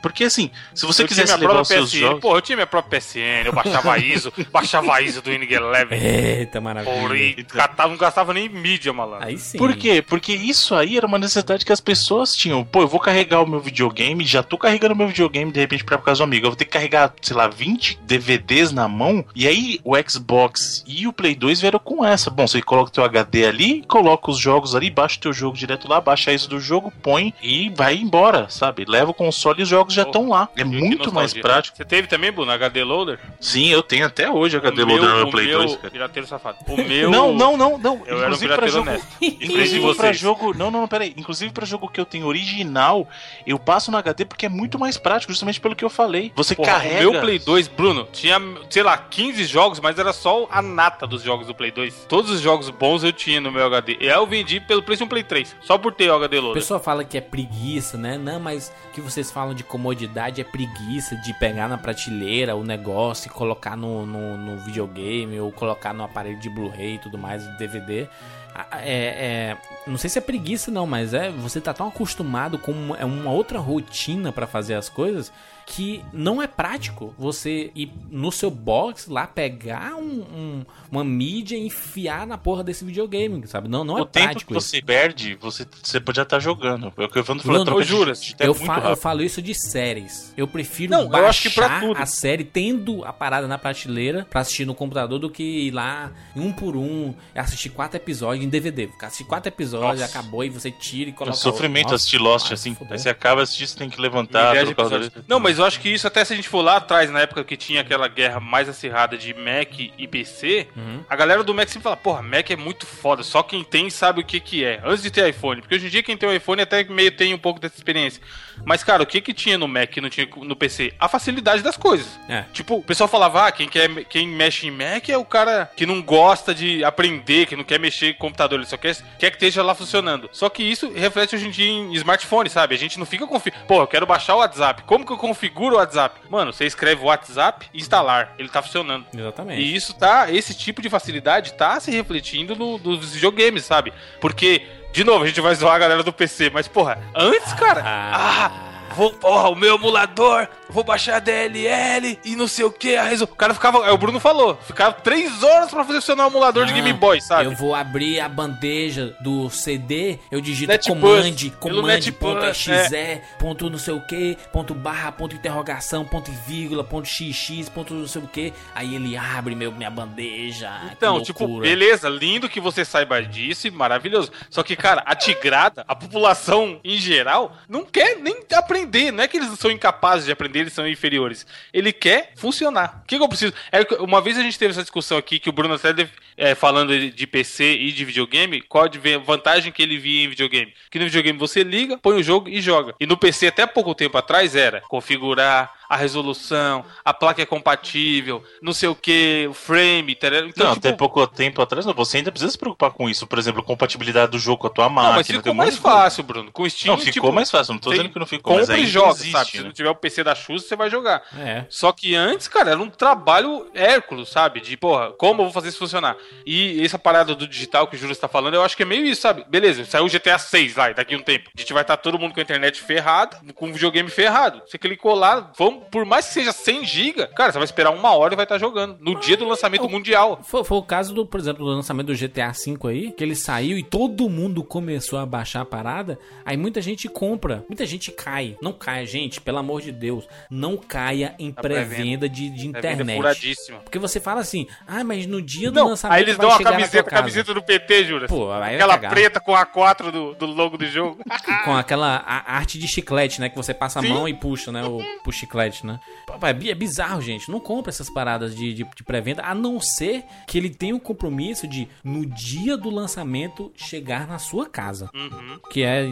Porque assim, se você eu quisesse tinha minha levar os própria seus PSN. jogos. Pô, eu tinha minha própria PSN, eu baixava ISO, baixava ISO do Winning Eleven. Eita, maravilha. Porra, e catava, não gastava nem mídia, malandro. Aí sim. Por quê? Porque isso aí era uma necessidade que as pessoas tinham. Pô, eu vou carregar o meu videogame, já tô carregando o meu videogame de repente pra casa do amigo. Eu vou ter que carregar, sei lá, 20 DVDs na mão. E aí o Xbox e o Play 2 vieram com essa. Bom, você coloca o teu HD ali, coloca os jogos ali, baixa o teu jogo direto lá, baixa isso do jogo, põe e vai embora, sabe? Leva o console e os jogos já Oh, estão lá. É muito mais prático. Você teve também, Bruno, HD Loader? Sim, eu tenho até hoje HD O loader no meu Play meu, 2, cara. Pirateiro safado. O meu. Não, não, não, não. Eu era um Inclusive pra jogo, honesto. Inclusive pra jogo. Não, não, não, peraí. Inclusive pra jogo que eu tenho original, eu passo no HD porque é muito mais prático, justamente pelo que eu falei. Você Porra, carrega. O meu Play 2, Bruno, tinha, sei lá, 15 jogos, mas era só a nata dos jogos do Play 2. Todos os jogos bons eu tinha no meu HD. E aí eu vendi pelo preço de um Play 3. Só por ter o HD O Loader. pessoal fala que é preguiça, né? Não, mas que vocês falam de comodidade é preguiça de pegar na prateleira o negócio e colocar no, no, no videogame ou colocar no aparelho de Blu-ray e tudo mais, DVD. É, é, não sei se é preguiça não, mas é você tá tão acostumado com uma, é uma outra rotina pra fazer as coisas que não é prático você ir no seu box lá pegar um, um- uma mídia e enfiar na porra desse videogame, sabe? Não, não o é tempo prático que isso. você perde, você, você podia estar jogando. É o que o Evandro falou, de, de tempo Eu, muito fa- eu falo isso de séries. Eu prefiro Não, eu baixar acho que pra tudo. a série tendo a parada na prateleira pra assistir no computador do que ir lá em um por um, assistir quatro episódios em DVD. Assiste quatro episódios, Nossa. acabou e você tira e É um coloca. sofrimento outro. assistir Lost, assim. Aí você acaba assistindo, você tem que levantar, o. Não, mas eu acho que isso, até se a gente for lá atrás, na época que tinha aquela guerra mais acirrada de Mac e PC, Uhum. a galera do Mac sempre fala, porra, Mac é muito foda, só quem tem sabe o que que é. Antes de ter iPhone, porque hoje em dia quem tem o iPhone até meio tem um pouco dessa experiência. Mas, cara, o que que tinha no Mac e não tinha no PC? A facilidade das coisas. É. Tipo, o pessoal falava, ah, quem, quer, quem mexe em Mac é o cara que não gosta de aprender, que não quer mexer em computador, ele só quer, quer que esteja lá funcionando. Só que isso reflete hoje em dia em smartphone, sabe? A gente não fica configurando. Pô, eu quero baixar o WhatsApp. Como que eu configuro o WhatsApp? Mano, você escreve WhatsApp e instalar. Ele tá funcionando. Exatamente. E isso tá, esse tipo de facilidade tá se refletindo no, nos videogames, sabe? Porque, de novo, a gente vai zoar a galera do PC, mas porra, antes, cara, ah, vou, porra, o meu emulador, vou baixar a DLL e não sei o que, resol... O cara ficava, é, o Bruno falou, ficava três horas pra fazer funcionar o emulador de Não, Game Boy, sabe? Eu vou abrir a bandeja do CD, eu digito Netbus, command, pelo command, Netbus, ponto é. ponto não sei o que, ponto barra, ponto interrogação, ponto vírgula, ponto xx, ponto não sei o que. Aí ele abre meu, minha bandeja. Então, tipo, beleza, lindo que você saiba disso, e maravilhoso. Só que, cara, a tigrada, a população em geral, não quer nem aprender. Não é que eles são incapazes de aprender, eles são inferiores. Ele quer funcionar. O que, que eu preciso? É, uma vez a gente teve essa discussão aqui, que o Bruno até deve- é, falando de- PC e de videogame, qual a vantagem que ele via em videogame? Que no videogame você liga, põe o jogo e joga. E no PC, até pouco tempo atrás, era configurar a resolução, a placa é compatível, não sei o que, o frame, tá ligado? Então, não, tipo, até pouco tempo atrás, não, você ainda precisa se preocupar com isso. Por exemplo, compatibilidade do jogo com a tua máquina. Não, mas ficou mais fácil, Bruno. Com o Steam, Não, ficou tipo, mais fácil. Não tô tem- dizendo que não ficou, mas compra ainda e joga, existe, sabe? Se né? não tiver o PC da Xuxa, você vai jogar. É. Só que antes, cara, era um trabalho hércules, sabe? De, porra, como eu vou fazer isso funcionar? E essa parada do digital que o Júlio está falando, eu acho que é meio isso, sabe? Beleza, saiu o GTA 6 lá, daqui a um tempo. A gente vai estar todo mundo com a internet ferrada, com o videogame ferrado. Você clicou lá, vamos, por mais que seja 100 GB, cara, você vai esperar uma hora e vai estar jogando. No dia do lançamento mundial. Foi, foi o caso do, por exemplo, do lançamento do GTA V aí, que ele saiu e todo mundo começou a baixar a parada. Aí muita gente compra, muita gente cai. Não caia, gente, pelo amor de Deus, não caia em Tá pré-venda de, de internet. Porque você fala assim, ah, mas no dia do Não, lançamento aí eles dão a camiseta, camiseta do PT, Júlio. Pô, aí vai Aquela preta com a 4 do, do logo do jogo. Com aquela arte de chiclete, né? Que você passa a Sim. mão e puxa, né? O, pro chiclete, né? Pô, É é bizarro, gente. Não compra essas paradas de, de, de pré-venda, a não ser que ele tenha o compromisso de, no dia do lançamento, chegar na sua casa. Uhum. Que é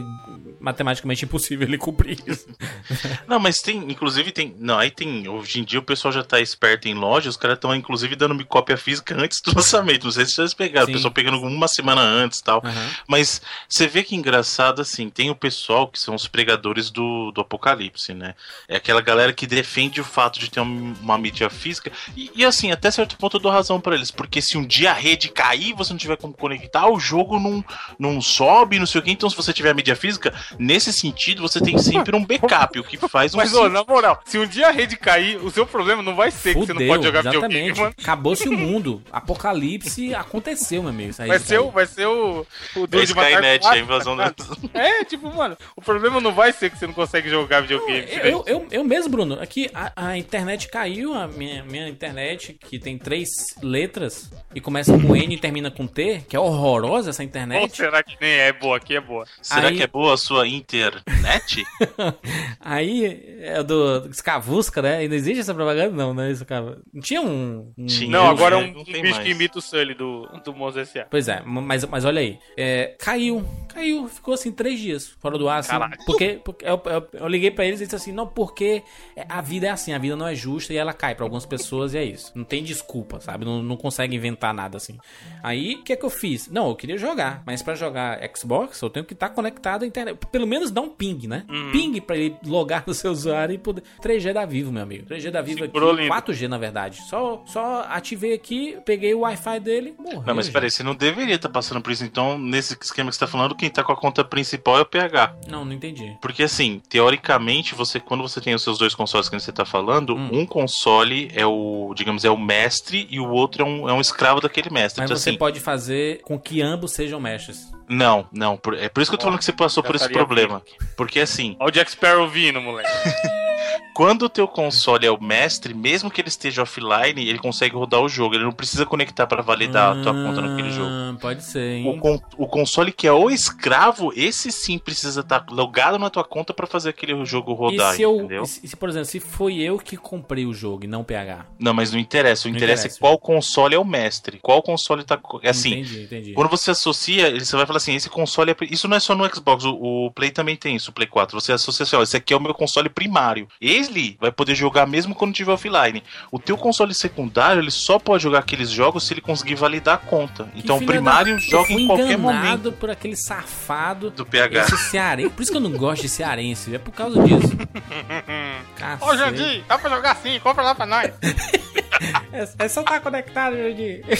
matematicamente impossível ele cumprir isso. Não, mas tem, inclusive tem. Não, aí tem. Hoje em dia o pessoal já tá esperto em loja, os caras estão inclusive dando uma cópia física antes do lançamento. Não sei se vocês pegaram, Sim. o pessoal pegando uma semana antes e tal. Aham. Mas você vê que engraçado assim, tem o pessoal que são os pregadores do, do apocalipse, né? É aquela galera que defende o fato de ter um- uma mídia física. E, e, assim, até certo ponto eu dou razão pra eles, porque se um dia a rede cair e você não tiver como conectar, o jogo não, não sobe, não sei o que. Então, se você tiver a mídia física, nesse sentido, você tem sempre um backup, o que faz um Mas, ô, na moral, se um dia a rede cair, o seu problema não vai ser que você não Fudeu, pode jogar videogame, exatamente. mano. Acabou-se o mundo. Apocalipse aconteceu, meu amigo. Isso aí- Vai isso ser, o, vai ser o, o Duro de Matar Skynet, quatro, a invasão tá da. ligado? É, tipo, mano, o problema não vai ser que você não consegue jogar videogame. Eu, eu, eu, eu mesmo, Bruno, aqui a, a internet caiu, a minha, minha internet, que tem três letras e começa com N e termina com T, que é horrorosa essa Ou internet. será que nem é boa? Aqui é boa. Será Aí- que é boa a sua internet? Aí é do Scavusca, né? Ainda existe essa propaganda? Não, né? Isso, cara. Não tinha um. um- Tinha. Não, agora é um Não tem bicho mais. que imita o Sully do, do S.A. Pois é, mas, mas olha aí. É, caiu, caiu, ficou assim três dias fora do ar. Assim, porque, porque eu, eu- eu liguei pra eles e disse assim: não, porque a vida é assim, a vida não é justa e ela cai pra algumas pessoas e é isso. Não tem desculpa, sabe? Não, não consegue inventar nada assim. Aí, o que é que eu fiz? Não, eu queria jogar, mas pra jogar Xbox eu tenho que estar conectado à internet. Pelo menos dá um ping, né? Uhum. Ping pra ele logar no seu usuário e poder. 3G da Vivo, meu amigo. 3G da Vivo aqui. Segurou lindo. 4G, na verdade. Só, só ativei aqui, peguei o Wi-Fi dele, morreu. Não, mas peraí, você não deveria estar passando por isso. Então, nesse esquema que você tá falando, quem tá com a conta principal é o PH. Não, não entendi. Porque assim, teoricamente, você quando você tem os seus dois consoles que você tá falando, Hum. um console é o, digamos, é o mestre e o outro é um, é um escravo daquele mestre. Mas então, você assim, pode fazer com que ambos sejam mestres. não, não, por- é por isso que eu tô falando que você passou Já por esse problema. Porque assim, Olha o Jack Sparrow vindo, moleque. quando o teu console é o mestre, mesmo que ele esteja offline, ele consegue rodar o jogo. Ele não precisa conectar para validar a tua conta naquele jogo. Ah, Pode ser, hein? O, con- o console que é o escravo, esse sim precisa estar logado na tua conta pra fazer aquele jogo rodar, e se, eu, entendeu? e se, se, por exemplo, se foi eu que comprei o jogo e não o PH? Não, mas não interessa. O Não interessa interessa. é qual console é o mestre. Qual console tá. é Assim, entendi, entendi. Quando você associa, você vai falar assim, esse console é. Isso não é só no Xbox, o, o Play também tem isso, o Play 4. Você associa assim, ó, esse aqui é o meu console primário. Ele vai poder jogar mesmo quando tiver offline. O teu console secundário, ele só pode jogar aqueles jogos se ele conseguir validar a conta. Que Então o primário da- joga eu fui em qualquer enganado momento por aquele safado. do PH. Esse cearense. Por isso que eu não gosto de cearense. É por causa disso. Ô, Jandir, dá pra jogar sim, compra lá pra nós. É, é só tá conectado, Jandir.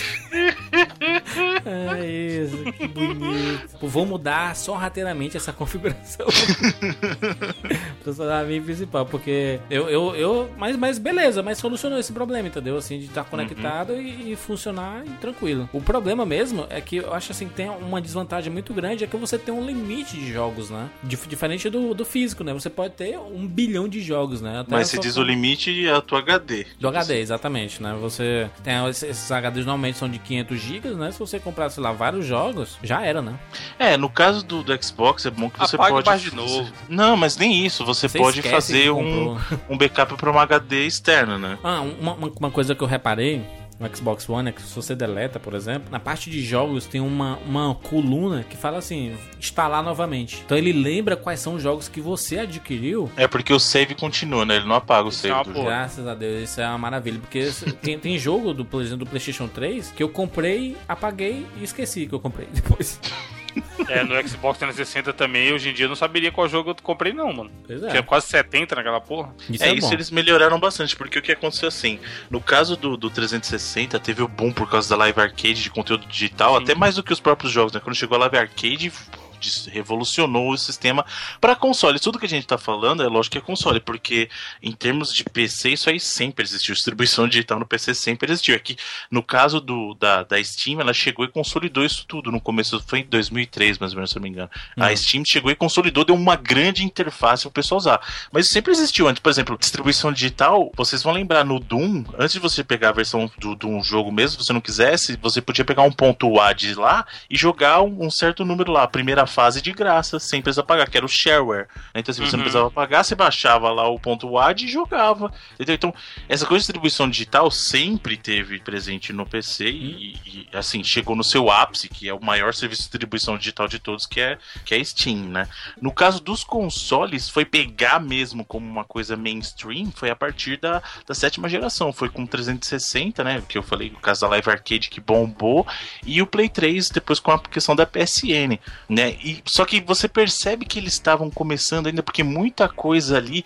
é isso, que bonito. Pô, vou mudar sorrateiramente essa configuração. Personagem principal, porque eu, eu, eu mas, mas beleza, mas solucionou esse problema, entendeu? Assim, de estar conectado e, e funcionar e tranquilo. O problema mesmo é que eu acho assim, tem uma desvantagem muito grande, é que você tem um limite de jogos, né? Dif- diferente do, do físico, né? Você pode ter um bilhão de jogos, né? Até Mas se só- diz o limite é a tua HD. do HD, exatamente, né? Você tem esses- HDs normalmente são de 500 GB, né? Se você comprar, sei lá, vários jogos, já era, né? É, no caso do, do Xbox é bom que você Apaga e pode. de novo. Não, mas nem isso. Você, Você pode fazer um, um backup para uma HD externa, né? Ah, uma- uma coisa que eu reparei no Xbox One é que se você deleta, por exemplo, na parte de jogos tem uma, uma coluna que fala assim, instalar novamente. Então ele lembra quais são os jogos que você adquiriu. É porque o save continua, né? Ele não apaga o Isso é save jogo. Graças a Deus, isso é uma maravilha. Porque tem, tem jogo, do, por exemplo, do PlayStation 3 que eu comprei, apaguei e esqueci que eu comprei depois. É, no Xbox 360 também, hoje em dia eu não saberia qual jogo eu comprei não, mano. Pois é. Tinha quase 70 naquela porra. Isso É, é, isso bom. eles melhoraram bastante, porque o que aconteceu assim, no caso do, do 360, teve o boom por causa da Live Arcade de conteúdo digital, Sim. até mais do que os próprios jogos, né? Quando chegou a Live Arcade, revolucionou o sistema para console. Tudo que a gente tá falando é lógico que é console, porque em termos de PC, isso aí sempre existiu. Distribuição digital no PC sempre existiu. Aqui, no caso do, da, da Steam, ela chegou e consolidou isso tudo. No começo, foi em 2003, mais ou menos, se eu não me engano. A Uhum. Steam chegou e consolidou, deu uma grande interface para o pessoal usar. Mas isso sempre existiu antes. Por exemplo, distribuição digital, vocês vão lembrar no Doom, antes de você pegar a versão do, de um jogo mesmo, se você não quisesse, você podia pegar um ponto WAD lá e jogar um, um certo número lá, a primeira fase de graça, sem precisar pagar, que era o shareware. Então, se você não Uhum. precisava pagar, você baixava lá o ponto WAD e jogava. Entendeu? Então, essa coisa de distribuição digital sempre teve presente no PC e, e, assim, chegou no seu ápice, que é o maior serviço de distribuição digital de todos, que é, que é a Steam, né? No caso dos consoles, foi pegar mesmo como uma coisa mainstream, foi a partir da, da sétima geração. Foi com 360, né? Que eu falei, o caso da Live Arcade que bombou, e o Play 3 depois com a questão da PSN, né? E, só que você percebe que eles estavam começando ainda, porque muita coisa ali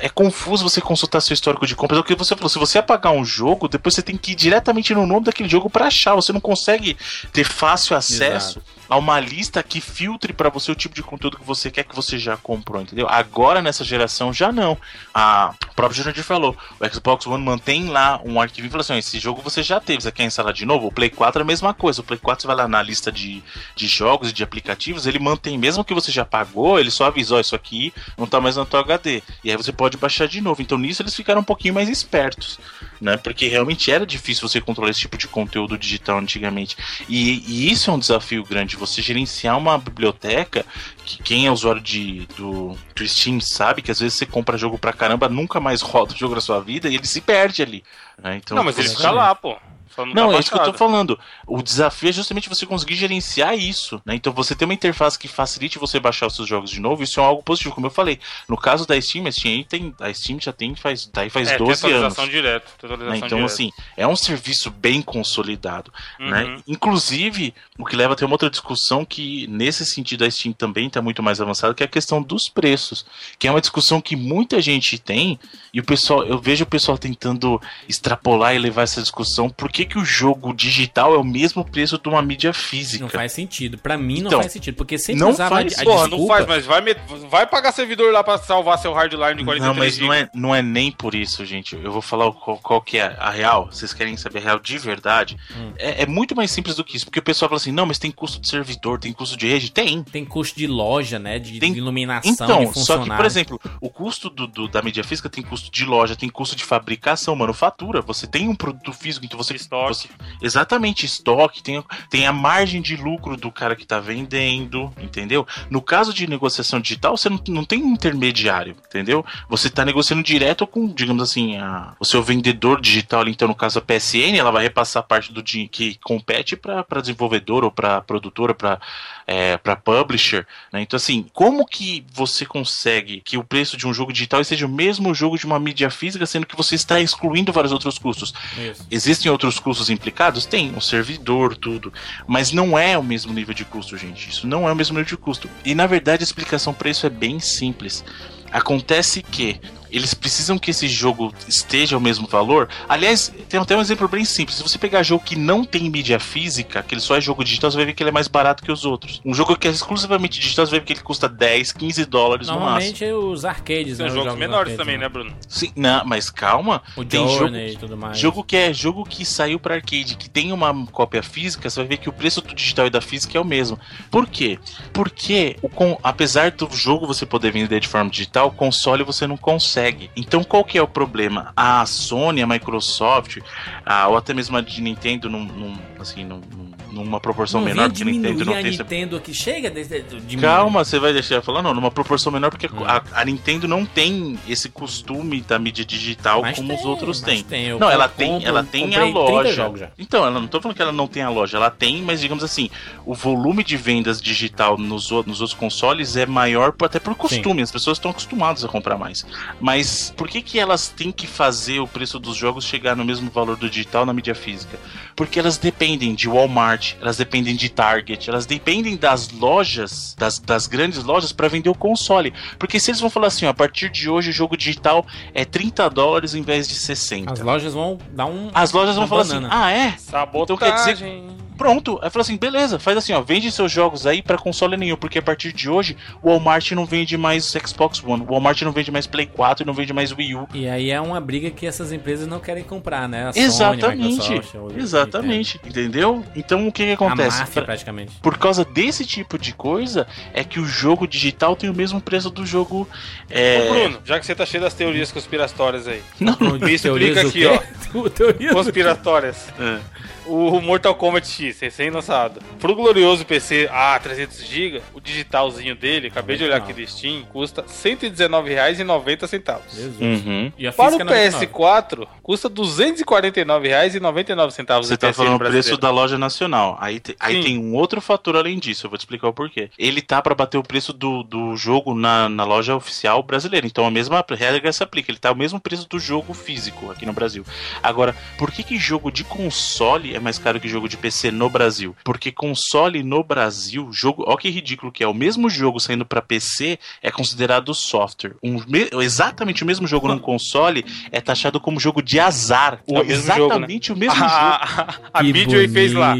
é confuso você consultar seu histórico de compras. É o que você falou, se você apagar um jogo, depois você tem que ir diretamente no nome daquele jogo para achar. Você não consegue ter fácil acesso a uma lista que filtre para você o tipo de conteúdo que você quer que você já comprou, entendeu? Agora nessa geração já não. A o próprio Jurandir falou, o Xbox One mantém lá um arquivo e fala assim, esse jogo você já teve, você quer instalar de novo? O Play 4 é a mesma coisa, o Play 4 você vai lá na lista de, de jogos e de aplicativos, ele mantém, mesmo que você já pagou, ele só avisou, isso aqui não tá mais no teu HD. E aí você pode baixar de novo. Então nisso eles ficaram um pouquinho mais espertos, né? Porque realmente era difícil você controlar esse tipo de conteúdo digital antigamente. E, e isso é um desafio grande, você gerenciar uma biblioteca que quem é usuário de, do, do Steam sabe que às vezes você compra jogo pra caramba, nunca mais roda o jogo na sua vida e ele se perde ali. né? Então, não, mas ele fica lá, pô. Só não, não, tá é isso que eu tô falando. O desafio é justamente você conseguir gerenciar isso, né? Então você ter uma interface que facilite você baixar os seus jogos de novo, isso é algo positivo, como eu falei. No caso da Steam, a Steam, tem, a Steam já tem faz, daí faz É, tem 12 anos. atualização direto. Tem né? Então, direto. assim, é um serviço bem consolidado. Né? Uhum. Inclusive, o que leva a ter uma outra discussão que, nesse sentido, a Steam também está muito mais avançada, que é a questão dos preços. Que é uma discussão que muita gente tem, e o pessoal, eu vejo o pessoal tentando extrapolar e levar essa discussão, porque que, que o jogo digital é o mesmo preço de uma mídia física? Não faz sentido. Pra mim não Então, faz sentido, porque sempre não usava faz, a, a Porra, desculpa... não faz, mas vai, met- vai pagar servidor lá pra salvar seu hardline de 43 Não, mas não é, não é nem por isso, gente. Eu vou falar o qual, qual que é a real. Vocês querem saber a real de verdade? Hum. É, é muito mais simples do que isso. Porque o pessoal fala assim, não, mas tem custo de servidor, tem custo de rede. Tem. Tem custo de loja, né? De, Tem- de iluminação, Então, de só que, por exemplo, o custo do, do- da mídia física tem custo de loja, tem custo de fabricação, manufatura. Você tem um produto físico, então você. Estoque. você- exatamente, estoque, tem, tem a margem de lucro do cara que tá vendendo, entendeu? No caso de negociação digital, você não, não tem intermediário, entendeu? Você tá negociando direto com, digamos assim, a- o seu vendedor digital, então no caso a PSN, ela vai repassar parte do dinheiro que compete para desenvolvedor ou para produtora, para é, para publisher, né? Então assim, como que você consegue que o preço de um jogo digital seja o mesmo jogo de uma mídia física, sendo que você está excluindo vários outros custos? Isso. Existem outros custos implicados? Tem, um servidor, tudo. Mas não é o mesmo nível de custo, gente. Isso não é o mesmo nível de custo. E na verdade a explicação para isso é bem simples. Acontece que eles precisam que esse jogo esteja ao mesmo valor. Aliás, tem até um exemplo bem simples. Se você pegar jogo que não tem mídia física, que ele só é jogo digital, você vai ver que ele é mais barato que os outros. Um jogo que é exclusivamente digital, você vai ver que ele custa 10, 15 dólares no máximo. Normalmente os arcades, São né? os jogos jogos menores arcades, também, né, Bruno? Sim, não, mas calma. O tem jogo Journey e tudo mais. Jogo que é jogo que saiu para arcade, que tem uma cópia física, você vai ver que o preço do digital e da física é o mesmo. Por quê? Porque o con- apesar do jogo você poder vender de forma digital, o console você não consegue. Então qual que é o problema? A Sony, a Microsoft, a, ou até mesmo a de Nintendo, num, num- assim, num- num- numa proporção não menor, porque a Nintendo não a tem essa Nintendo aqui. Chega de, de, de diminuir. Calma, você vai deixar eu falar? Não, numa proporção menor, porque Hum. a, a Nintendo não tem esse costume da mídia digital Mas como tem, os outros têm. tem. Não, ela compro- tem, ela tem a comprei 30 loja. Então, ela não tô falando que ela não tem a loja, ela tem, mas digamos assim, o volume de vendas digital nos, nos outros consoles é maior até por costume, as pessoas estão acostumadas a comprar mais. Mas por que que elas têm que fazer o preço dos jogos chegar no mesmo valor do digital na mídia física? Porque elas dependem de Walmart, elas dependem de Target, elas dependem das lojas, das, das grandes lojas para vender o console. Porque se eles vão falar assim, ó, a partir de hoje o jogo digital é 30 dólares em vez de 60. As lojas vão dar um. As lojas vão falar banana. assim: "Ah, é? Sabotagem. Então quer dizer- Pronto. Aí fala assim: "Beleza, faz assim, ó, vende seus jogos aí para console nenhum, porque a partir de hoje o Walmart não vende mais Xbox One, o Walmart não vende mais Play 4, não vende mais Wii U". E aí é uma briga que essas empresas não querem comprar, né? A Sony, a Exatamente. Microsoft, ou- Exatamente, entendeu? Então o que que A acontece? máfia, Pra- praticamente. Por causa desse tipo de coisa, é que o jogo digital tem o mesmo preço do jogo. É... Ô, Bruno, já que você tá cheio das teorias conspiratórias aí. Não, Me Teorias explica do aqui, quê? ó. Teorias do Conspiratórias. é. O Mortal Kombat X, recém-lançado. Pro glorioso PC A 300GB, o digitalzinho dele, acabei de olhar aqui do Steam, custa R$ 119,90. Jesus. Uhum. E a Para o é 99. PS4, custa R$ 249,99. Você tá falando o preço da loja nacional. Aí, te- aí Sim. tem um outro fator além disso, eu vou te explicar o porquê. Ele tá pra bater o preço do, do jogo na, na loja oficial brasileira. Então a mesma regra se aplica. Ele tá o mesmo preço do jogo físico aqui no Brasil. Agora, por que que jogo de console é mais caro que jogo de PC no Brasil? Porque console no Brasil, jogo, ó que ridículo que é, o mesmo jogo saindo pra PC é considerado software. Um, me- exatamente o mesmo jogo num console é taxado como jogo de azar. É o mesmo jogo, né? exatamente o mesmo jogo. A, a Que Midway fez lá.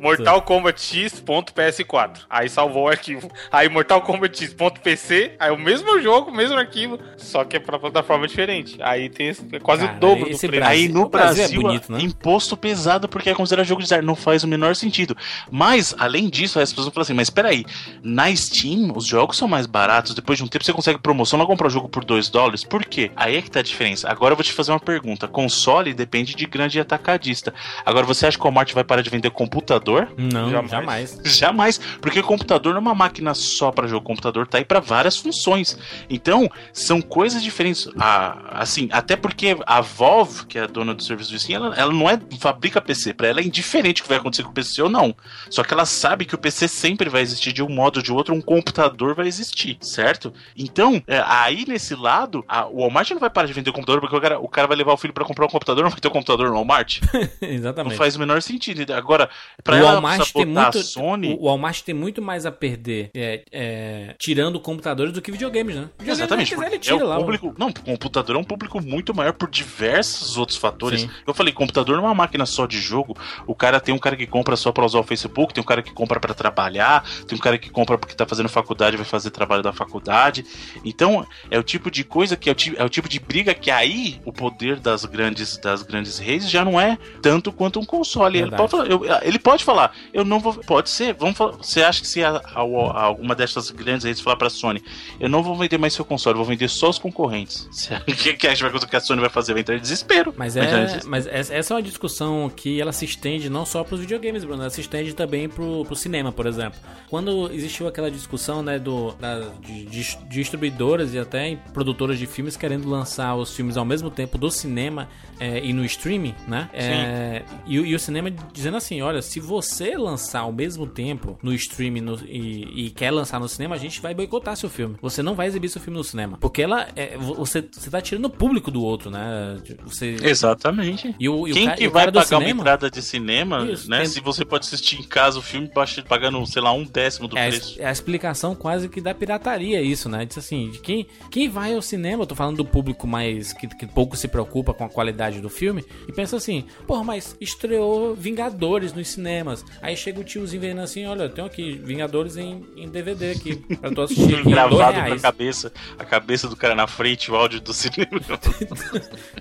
Mortal Kombat X.ps4. Aí salvou o arquivo. Aí Mortal Kombat X.pc, aí o mesmo jogo, o mesmo arquivo, só que é pra plataforma diferente. Aí tem esse- é quase Cara, o dobro do preço. Brasil- Aí no o Brasil é Brasil, bonito, né? imposto pesado porque é considerado jogo de azar. Não faz o menor sentido. Mas, além disso, as pessoas vão falar assim: mas peraí, na Steam os jogos são mais baratos. Depois de um tempo você consegue promoção, não comprar o jogo por 2 dólares. Por quê? Aí é que tá a diferença. Agora eu vou te fazer uma pergunta: console depende de grande atacadista. Agora você acha que o Walmart vai parar de vender computador? Não, Jamais. jamais. Jamais, porque o computador não é uma máquina só para jogo, o computador tá aí para várias funções. Então, são coisas diferentes. Ah, assim, até porque a Valve, que é a dona do serviço do Steam, ela, ela não é fabrica PC, para pra ela é indiferente o que vai acontecer com o PC ou não. Só que ela sabe que o PC sempre vai existir de um modo ou de outro, um computador vai existir, certo? Então, é, aí nesse lado, a, o Walmart não vai parar de vender o computador porque o cara, o cara vai levar o filho para comprar um computador, não vai ter um computador no Walmart. Exatamente. Não faz o menor sentido. Agora, pra o ela Walmart tem muito, Sony... O Walmart tem muito mais a perder é, é, tirando computadores do que videogames, né? Videogame, Exatamente. Quiser, ele tira é lá, público, Não, o computador é um público muito maior por diversos outros fatores. Sim. Eu falei, computador não é uma máquina só de jogo. O cara tem um cara que compra só para usar o Facebook, tem um cara que compra para trabalhar, tem um cara que compra porque tá fazendo faculdade, vai fazer trabalho da faculdade. Então, é o tipo de coisa que é o, é o tipo de briga que aí o poder das grandes das grandes redes já não é tanto quanto um console. Ele pode, falar, eu, ele pode falar, eu não vou. Pode ser, vamos falar. Você acha que se a, a, a, alguma dessas grandes redes falar pra Sony, eu não vou vender mais seu console, vou vender só os concorrentes. O que, que a Sony vai fazer? Vai entrar em desespero. Mas, é, mas essa é uma discussão que ela se estende não só pros videogames, Bruno, ela se estende também pro, pro cinema, por exemplo. Quando existiu aquela discussão, né, do, da, de, de distribuidoras e até produtoras de filmes querendo lançar os filmes ao mesmo tempo do cinema é, e no streaming, né? É, e, e, o cinema dizendo assim: olha, se você lançar ao mesmo tempo no streaming no, e, e, quer lançar no cinema, a gente vai boicotar seu filme. Você não vai exibir seu filme no cinema. Porque ela é, você, você tá tirando o público do outro, né? Você... Exatamente. E o, e Quem o, que vai pagar cinema, uma entrada de cinema, Isso, né? Tem... Se você pode assistir em casa o filme pagando, sei lá, um décimo do é preço. É a explicação quase que da pirataria, isso, né? Diz assim, de quem, quem vai ao cinema, eu tô falando do público mais que, que pouco se preocupa com a qualidade do filme, e pensa assim, porra, mas estreou Vingadores nos cinemas. Aí chega o tiozinho vendo assim, olha, eu tenho aqui Vingadores em, em DVD aqui, pra tu assistir aqui. Gravado na cabeça, a cabeça do cara na frente, o áudio do cinema.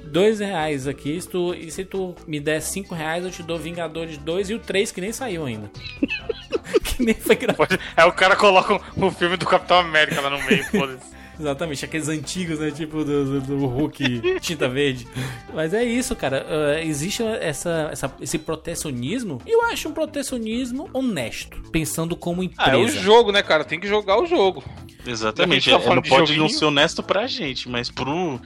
dois reais aqui, se tu, e se tu me der cinco reais, eu te dou Vingadores 2 e o 3 que nem saiu ainda. que nem foi gravado. É, o cara coloca o filme do Capitão América lá no meio, foda-se. Exatamente, aqueles antigos, né? Tipo do, do, do Hulk tinta verde. Mas é isso, cara. Uh, existe essa, essa, esse protecionismo. E eu acho um protecionismo honesto. Pensando como empresa. Ah, é o jogo, né, cara? Tem que jogar o jogo. Exatamente. Tá não pode joguinho. não ser honesto pra gente, mas pro,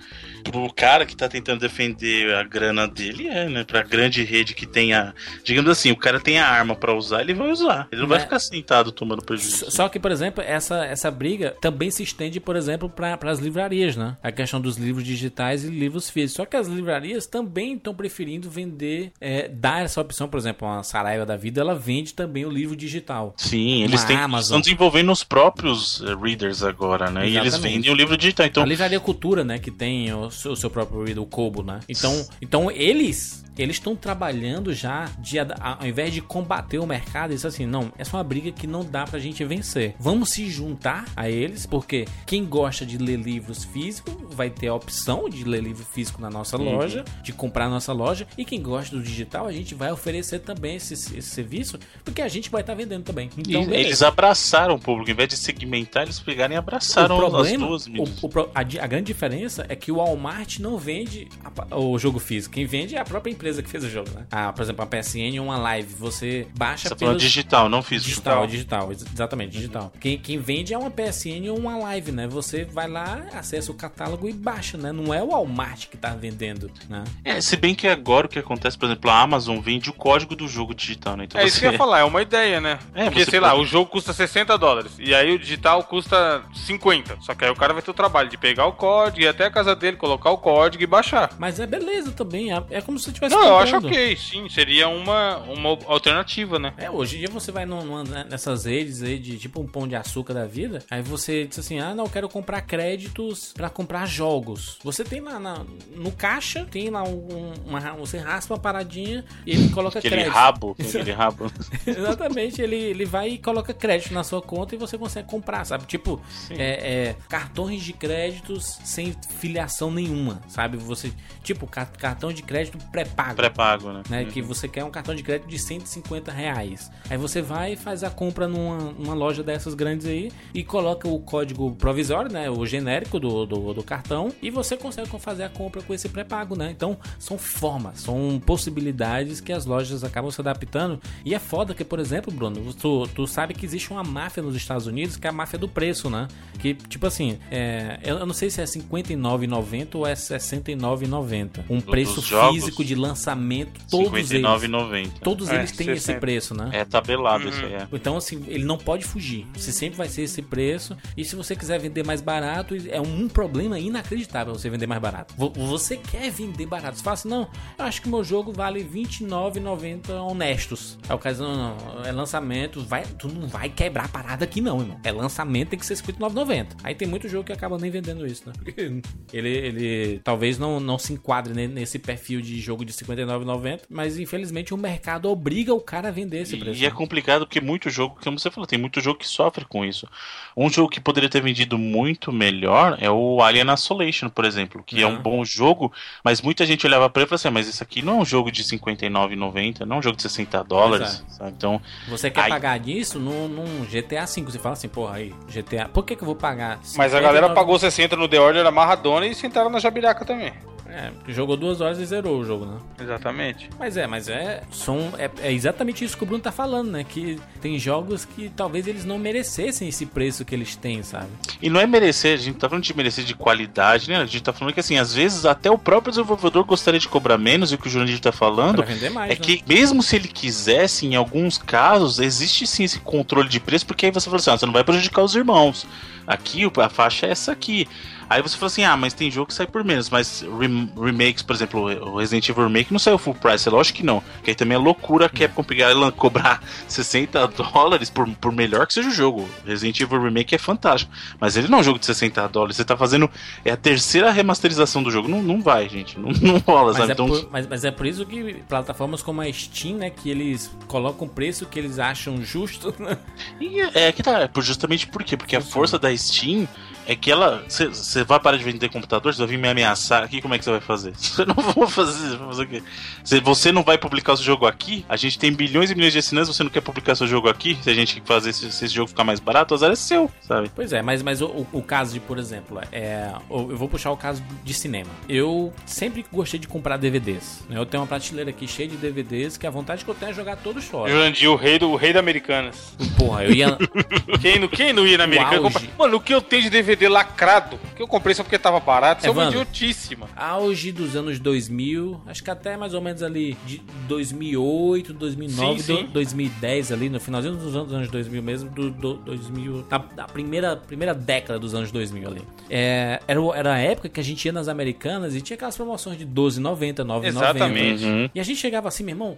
pro cara que tá tentando defender a grana dele, é, né? Pra grande rede que tenha. Digamos assim, o cara tem a arma para usar, ele vai usar. Ele não vai é. ficar sentado tomando prejuízo. Só que, por exemplo, essa, essa briga também se estende, por exemplo, para as livrarias, né? A questão dos livros digitais e livros físicos. Só que as livrarias também estão preferindo vender, é, dar essa opção, por exemplo, a Saraiva da Vida, ela vende também o livro digital. Sim, eles têm, estão desenvolvendo os próprios uh, readers agora, né? Exatamente. E eles vendem o livro digital. Então... A Livraria Cultura, né? Que tem o seu, o seu próprio reader, o Kobo, né? Então, então eles eles estão trabalhando já de, ao invés de combater o mercado, isso assim, não, essa é uma briga que não dá pra gente vencer. Vamos se juntar a eles, porque quem gosta de ler livros físicos vai ter a opção de ler livro físico na nossa uhum. loja, de comprar na nossa loja, e quem gosta do digital, a gente vai oferecer também esse, esse serviço, porque a gente vai estar tá vendendo também. Então, eles abraçaram o público, em vez de segmentar, eles pegaram e abraçaram o problema, as duas o, o, a, a, grande diferença é que o Walmart não vende a, o jogo físico, quem vende é a própria empresa empresa que fez o jogo, né? Ah, por exemplo, a PSN uma live, você baixa você tá pelos... digital, não físico. Digital, digital, exatamente, digital. Quem, quem vende é uma PSN ou uma live, né? Você vai lá, acessa o catálogo e baixa, né? Não é o Walmart que tá vendendo, né? É, se bem que agora o que acontece, por exemplo, a Amazon vende o código do jogo digital, né? Então é você... isso que eu ia falar, é uma ideia, né? É, Porque, sei pode... lá, o jogo custa 60 dólares e aí o digital custa 50. Só que aí o cara vai ter o trabalho de pegar o código, ir até a casa dele, colocar o código e baixar. Mas é beleza também, é, é como se você tivesse não, eu acho ok, sim. Seria uma, uma alternativa, né? É, hoje em dia você vai numa, né, nessas redes aí de tipo um pão de açúcar da vida. Aí você diz assim: ah, não, eu quero comprar créditos para comprar jogos. Você tem lá na, no caixa, tem lá um, uma. Você raspa uma paradinha e ele coloca aquele crédito. Rabo, aquele rabo. Exatamente, ele, ele vai e coloca crédito na sua conta e você consegue comprar, sabe? Tipo, é, é, cartões de créditos sem filiação nenhuma, sabe? Você, tipo, cartão de crédito pré-pago. Pré-pago né? né? Uhum. Que você quer um cartão de crédito de 150 reais. Aí você vai e faz a compra numa, numa loja dessas grandes aí e coloca o código provisório, né? O genérico do, do, do cartão e você consegue fazer a compra com esse pré-pago, né? Então são formas, são possibilidades que as lojas acabam se adaptando. E é foda que, por exemplo, Bruno, tu, tu sabe que existe uma máfia nos Estados Unidos que é a máfia do preço, né? Que, tipo assim, é, eu não sei se é R$59,90 ou é R$69,90. Um preço físico de lançamento lançamento, todos eles. 59,90. Todos É, eles têm esse 60. preço, né? É tabelado isso aí. É. Então, assim, ele não pode fugir. Você sempre vai ser esse preço. E se você quiser vender mais barato, é um problema inacreditável você vender mais barato. Vo- Você quer vender barato. Você fala assim, não, eu acho que meu jogo vale R$29,90 honestos. Aí o cara diz, não, não, é lançamento, vai, tu não vai quebrar a parada aqui não, irmão. É lançamento, tem que ser R$59,90. Aí tem muito jogo que acaba nem vendendo isso, né? Porque ele, ele talvez não, não se enquadre ne- nesse perfil de jogo de R$59,90, mas infelizmente o mercado obriga o cara a vender esse preço. E é complicado porque muito jogo, como você falou, tem muito jogo que sofre com isso. Um jogo que poderia ter vendido muito melhor é o Alien Isolation, por exemplo, que é, Uhum. um bom jogo, mas muita gente olhava pra ele e falava assim, "Ah, mas isso aqui não é um jogo de R$ 59,90, não é um jogo de 60 dólares, sabe? Então, Você quer Ai. pagar disso num, num GTA V. Você fala assim, porra, aí, GTA. Por que, que eu vou pagar? Mas a 59? galera pagou 60 no The Order amarradona e sentaram na jabiraca também. É, jogou duas horas e zerou o jogo, né? Exatamente. Mas é, mas é. São, é, é exatamente isso que o Bruno tá falando, né? Que tem jogos que talvez eles não merecessem esse preço que eles têm, sabe? E não é merecer, a gente tá falando de merecer de qualidade, né? A gente tá falando que assim, às vezes até o próprio desenvolvedor gostaria de cobrar menos, e o que o Jurandir tá falando Pra vender mais. é né? que mesmo se ele quisesse, em alguns casos, existe sim esse controle de preço, porque aí você fala assim, ah, você não vai prejudicar os irmãos. Aqui o- a faixa é essa aqui. Aí você fala assim, ah, mas tem jogo que sai por menos, mas rem- remakes, por exemplo, o Resident Evil Remake não saiu full price, é lógico que não. Que aí também é loucura a Capcom pegar e cobrar 60 dólares por, por melhor que seja o jogo. Resident Evil Remake é fantástico, mas ele não é um jogo de 60 dólares, você tá fazendo, é a terceira remasterização do jogo, não, não vai, gente, não, não rola, Mas sabe? é, Então, por, mas, mas é por isso que plataformas como a Steam, né? Que eles colocam o preço que eles acham justo, né? E é que tá, é justamente por quê? Porque a força da Steam é que ela. Você vai parar de vender computador, você vai vir me ameaçar aqui, como é que você vai fazer? Você não vai fazer, vai fazer o quê? Se você não vai publicar o seu jogo aqui, a gente tem bilhões e milhões de assinantes, você não quer publicar seu jogo aqui, se a gente fazer esse, se esse jogo ficar mais barato, o azar é seu, sabe? Pois é, mas, mas o, o- o caso de, por exemplo, é. Eu vou puxar o caso de cinema. Eu sempre gostei de comprar DVDs. né? Eu tenho uma prateleira aqui cheia de DVDs que a vontade que eu tenho é jogar todos fora. Jurandir, o rei, do, o rei da Americanas. Porra, eu ia. Quem, não- quem não ia na Americana auge. comprar? Mano, o que eu tenho de DVD lacrado, que eu comprei só porque tava barato, isso é uma idiotíssima. auge dos anos 2000, acho que até mais ou menos ali de 2008, 2009, Sim, sim. do- 2010 ali, no finalzinho dos anos, dos anos 2000 mesmo, do, do 2000, da, da primeira, primeira década dos anos 2000 ali. É, era, era a época que a gente ia nas americanas e tinha aquelas promoções de 12,90, 9,90. Exatamente. Uhum. E a gente chegava assim, meu irmão,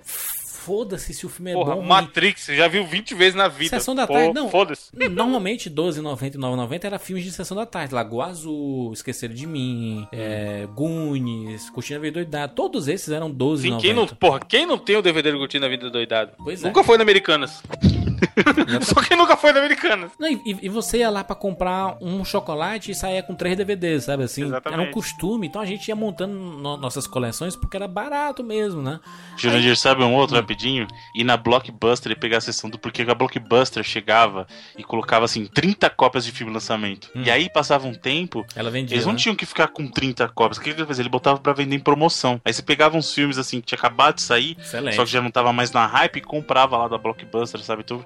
foda-se se o filme é Porra, bom. Matrix, você já viu 20 vezes na vida. Sessão da Pô, tarde, não. Foda-se. Normalmente 12,90 e 9,90 era filmes de sessão da tarde. Lagoa Azul, Esqueceram de Mim, é, Goonies, Curtindo a Vida Doidada. Todos esses eram 12,90. Sim, quem não, porra, quem não tem o DVD do Curtindo a Vida Doidado? Pois é. Nunca foi na Americanas. Só quem nunca foi na Americanas. Não, e, e você ia lá pra comprar um chocolate e saía com três DVDs, sabe assim? Exatamente. Era um costume. Então a gente ia montando no- nossas coleções porque era barato mesmo, né? Jurandir, sabe um outro rapidinho? Ir na Blockbuster e pegar a sessão do porquê que a Blockbuster chegava e colocava assim 30 cópias de filme lançamento. E aí passava um tempo, Ela vendia. eles não né? tinham que ficar com 30 cópias. O que que ele fazia? Ele botava pra vender em promoção. Aí você pegava uns filmes assim que tinha acabado de sair, Excelente. só que já não tava mais na hype e comprava lá da Blockbuster, sabe? Então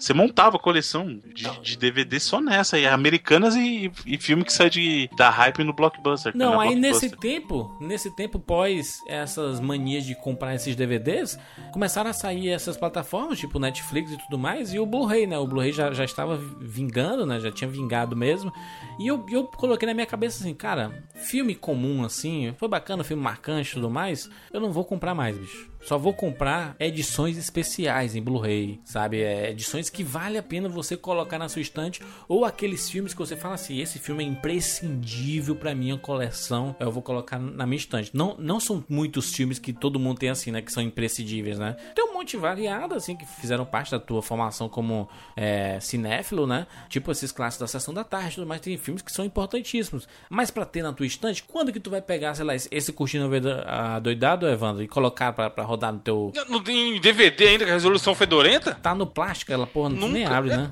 você montava coleção de, de DVD só nessa, aí americanas e, e filme que sai de, da hype no Blockbuster. Não, na aí nesse Blockbuster. tempo, nesse tempo pós essas manias de comprar esses DVDs, começaram a sair essas plataformas, tipo Netflix e tudo mais, e o Blu-ray, né? O Blu-ray já, já estava vingando, né? Já tinha vingado mesmo. E eu, eu coloquei na minha cabeça assim, cara, filme comum assim, foi bacana, filme marcante e tudo mais, eu não vou comprar mais, bicho. Só vou comprar edições especiais em Blu-ray, sabe? É, edições que vale a pena você colocar na sua estante ou aqueles filmes que você fala assim, esse filme é imprescindível pra minha coleção, eu vou colocar na minha estante. Não, não são muitos filmes que todo mundo tem assim, né? Que são imprescindíveis, né? Tem um monte variado, assim, que fizeram parte da tua formação como é, cinéfilo, né? Tipo esses clássicos da Sessão da Tarde mais. Tem filmes que são importantíssimos. Mas pra ter na tua estante, quando que tu vai pegar, sei lá, esse, Curtindo Doidado, Evandro, e colocar pra, pra rodar no teu... Não tem DVD ainda com a resolução fedorenta? Tá no plástico, ela porra, não nem abre, né?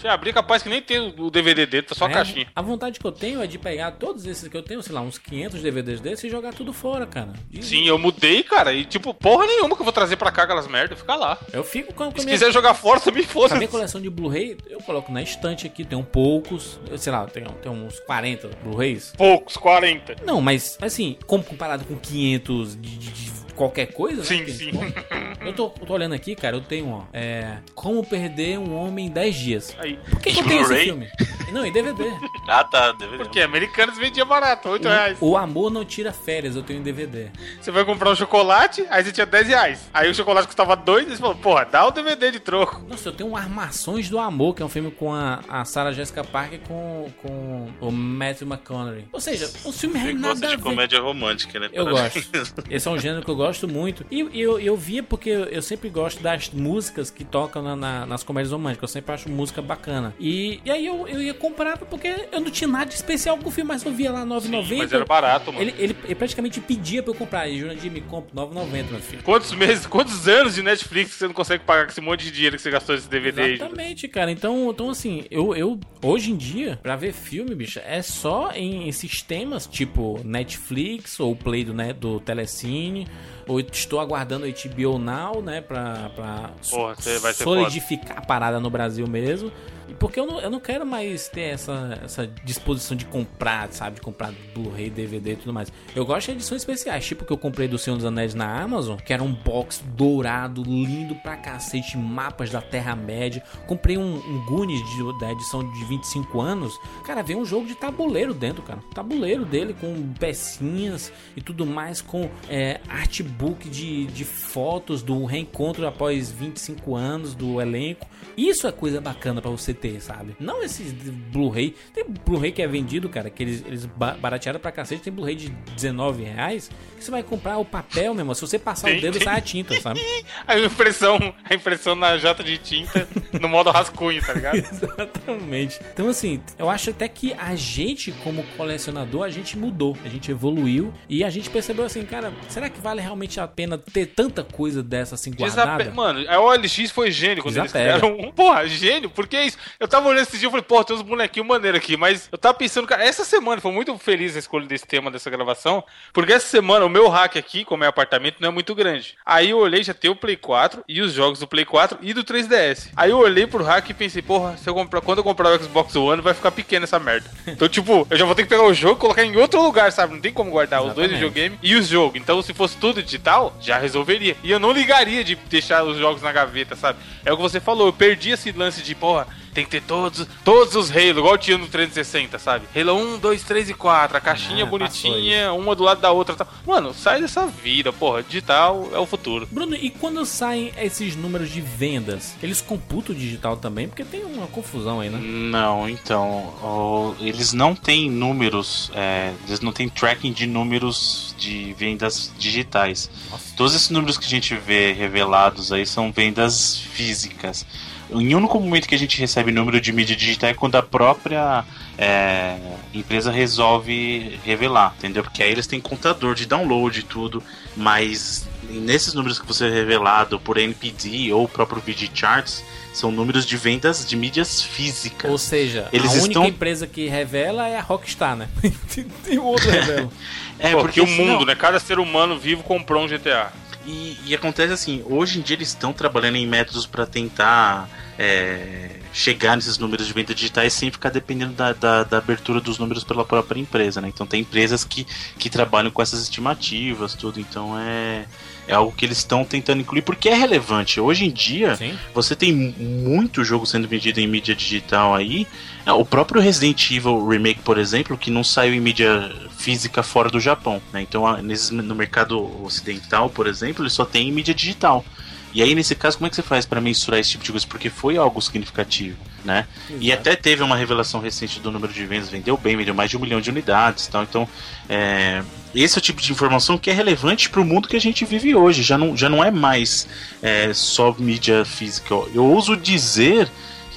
Se abrir, capaz que nem tem o DVD dele, tá só a É, caixinha. A vontade que eu tenho é de pegar todos esses que eu tenho, sei lá, uns 500 DVDs desses e jogar tudo fora, cara. E Sim, eu mudei, cara, e tipo, porra nenhuma que eu vou trazer pra cá aquelas merdas, fica lá. Eu fico com, a Se minha, quiser jogar fora, também com a foda. minha coleção de Blu-ray, eu coloco na estante aqui, tem um poucos, sei lá, tem, tem uns 40 Blu-rays. Poucos, 40. Não, mas assim, comparado com 500 de, de- de qualquer coisa, né? Sim, Que- sim. Eu tô, eu tô olhando aqui, cara, eu tenho, ó. É. Como perder um homem em 10 dias. Aí. Por que, que eu tenho esse filme? Não, em DVD. Ah, tá. DVD. Porque americanos vendiam barato, 8 reais. O, o Amor Não Tira Férias, eu tenho em DVD. Você vai comprar um chocolate, aí você tinha 10 reais. Aí o chocolate custava 2, e você falou, porra, dá o DVD de troco. Nossa, eu tenho um Armações do Amor, que é um filme com a, a Sarah Jessica Parker com, com o Matthew McConaughey. Ou seja, um filme Você nada gosta a de ver. comédia romântica, né? Eu gosto. Esse é um gênero que eu gosto muito. E eu, eu via porque eu, eu sempre gosto das músicas que tocam na- na- nas comédias românticas. Eu sempre acho música bacana. E, e aí eu, eu ia comprar porque eu não tinha nada de especial com o filme, mas eu via lá 9,90. Mas era barato, mano. Ele, ele, ele praticamente pedia pra eu comprar. E Jurandir me compra 9,90, meu filho. Quantos meses, quantos anos de Netflix você não consegue pagar com esse monte de dinheiro que você gastou nesse DVD? aí? Exatamente, cara. Então, então assim, eu, eu hoje em dia, pra ver filme, bicho, é só em sistemas tipo Netflix ou Play do, né, do Telecine. Ou estou aguardando o HBO Now, né? Pra, pra Porra, solidificar a parada no Brasil mesmo. Porque eu não, eu não quero mais ter essa, essa disposição de comprar, sabe? De comprar Blu-ray, DVD e tudo mais. Eu gosto de edições especiais, tipo que eu comprei do Senhor dos Anéis na Amazon, que era um box dourado, lindo pra cacete, mapas da Terra-média. Comprei um, um Goonies de- da edição de 25 anos. Cara, veio um jogo de tabuleiro dentro, cara. Tabuleiro dele com pecinhas e tudo mais, com é, artbook de, de fotos do reencontro após 25 anos do elenco. Isso é coisa bacana pra você ter, sabe? Não esses Blu-ray. Tem Blu-ray que é vendido, cara, que eles, eles ba- baratearam pra cacete. Tem Blu-ray de 19 reais. Que você vai comprar o papel mesmo. Se você passar o dedo, sai a tinta, sabe? A impressão, a impressão na jata de tinta no modo rascunho, tá ligado? Exatamente. Então, assim, eu acho até que a gente, como colecionador, a gente mudou, a gente evoluiu e a gente percebeu assim, cara, será que vale realmente a pena ter tanta coisa dessa assim guardada? Desape... Mano, a OLX foi gênio quando eles Desapega. criaram um. Porra, gênio, porque é isso. Eu tava olhando esse dia e falei, porra, tem uns bonequinhos maneiros aqui, mas eu tava pensando, cara, essa semana foi muito feliz a escolha desse tema dessa gravação, porque essa semana o meu hack aqui, como é apartamento, não é muito grande. Aí eu olhei, já tem o Play 4 e os jogos do Play 4 e do 3DS. Aí eu olhei pro hack e pensei, porra, se eu comprar, quando eu comprar o Xbox One, vai ficar pequeno essa merda. Então, tipo, eu já vou ter que pegar o jogo e colocar em outro lugar, sabe? Não tem como guardar os dois Exatamente. videogames e os jogos. Então, se fosse tudo digital, já resolveria. E eu não ligaria de deixar os jogos na gaveta, sabe? É o que você falou, eu perdi esse lance de, porra, tem que ter todos, todos os Halo, igual tinha no 360, sabe? Halo 1, 2, 3 e 4, a caixinha Ah, bonitinha, uma do lado da outra e tal. Mano, sai dessa vida, porra. Digital é o futuro. Bruno, e quando saem esses números de vendas, eles computam o digital também? Porque tem uma confusão aí, né? Não, então, o- eles não têm números, é, eles não têm tracking de números de vendas digitais. Todos esses números que a gente vê revelados aí são vendas físicas. Em único momento que a gente recebe número de mídia digital é quando a própria é, empresa resolve revelar, entendeu? Porque aí eles têm contador de download e tudo, mas nesses números que você é revelado por NPD ou o próprio VG Charts, são números de vendas de mídias físicas. Ou seja, Eles a única estão- empresa que revela é a Rockstar, né? e o outro revela. É, Pô, porque porque o mundo, não, né? Cada ser humano vivo comprou um GTA. E, e acontece assim, hoje em dia eles estão trabalhando em métodos para tentar é, chegar nesses números de venda digitais sem ficar dependendo da, da, da abertura dos números pela própria empresa, né? Então tem empresas que, que trabalham com essas estimativas, tudo, então é, é algo que eles estão tentando incluir porque é relevante. Hoje em dia, Sim. você tem mu- muito jogo sendo vendido em mídia digital aí. É, O próprio Resident Evil Remake, por exemplo, que não saiu em mídia física fora do Japão. Né? Então, a- nesses- no mercado ocidental, por exemplo, ele só tem em mídia digital. E aí, nesse caso, como é que você faz para mensurar esse tipo de coisa? Porque foi algo significativo, né? E Exato. até teve uma revelação recente do número de vendas, vendeu bem, vendeu mais de um milhão de unidades e tal. Então, é, esse é o tipo de informação que é relevante para o mundo que a gente vive hoje. Já não, já não é mais é, só mídia física. Eu ouso dizer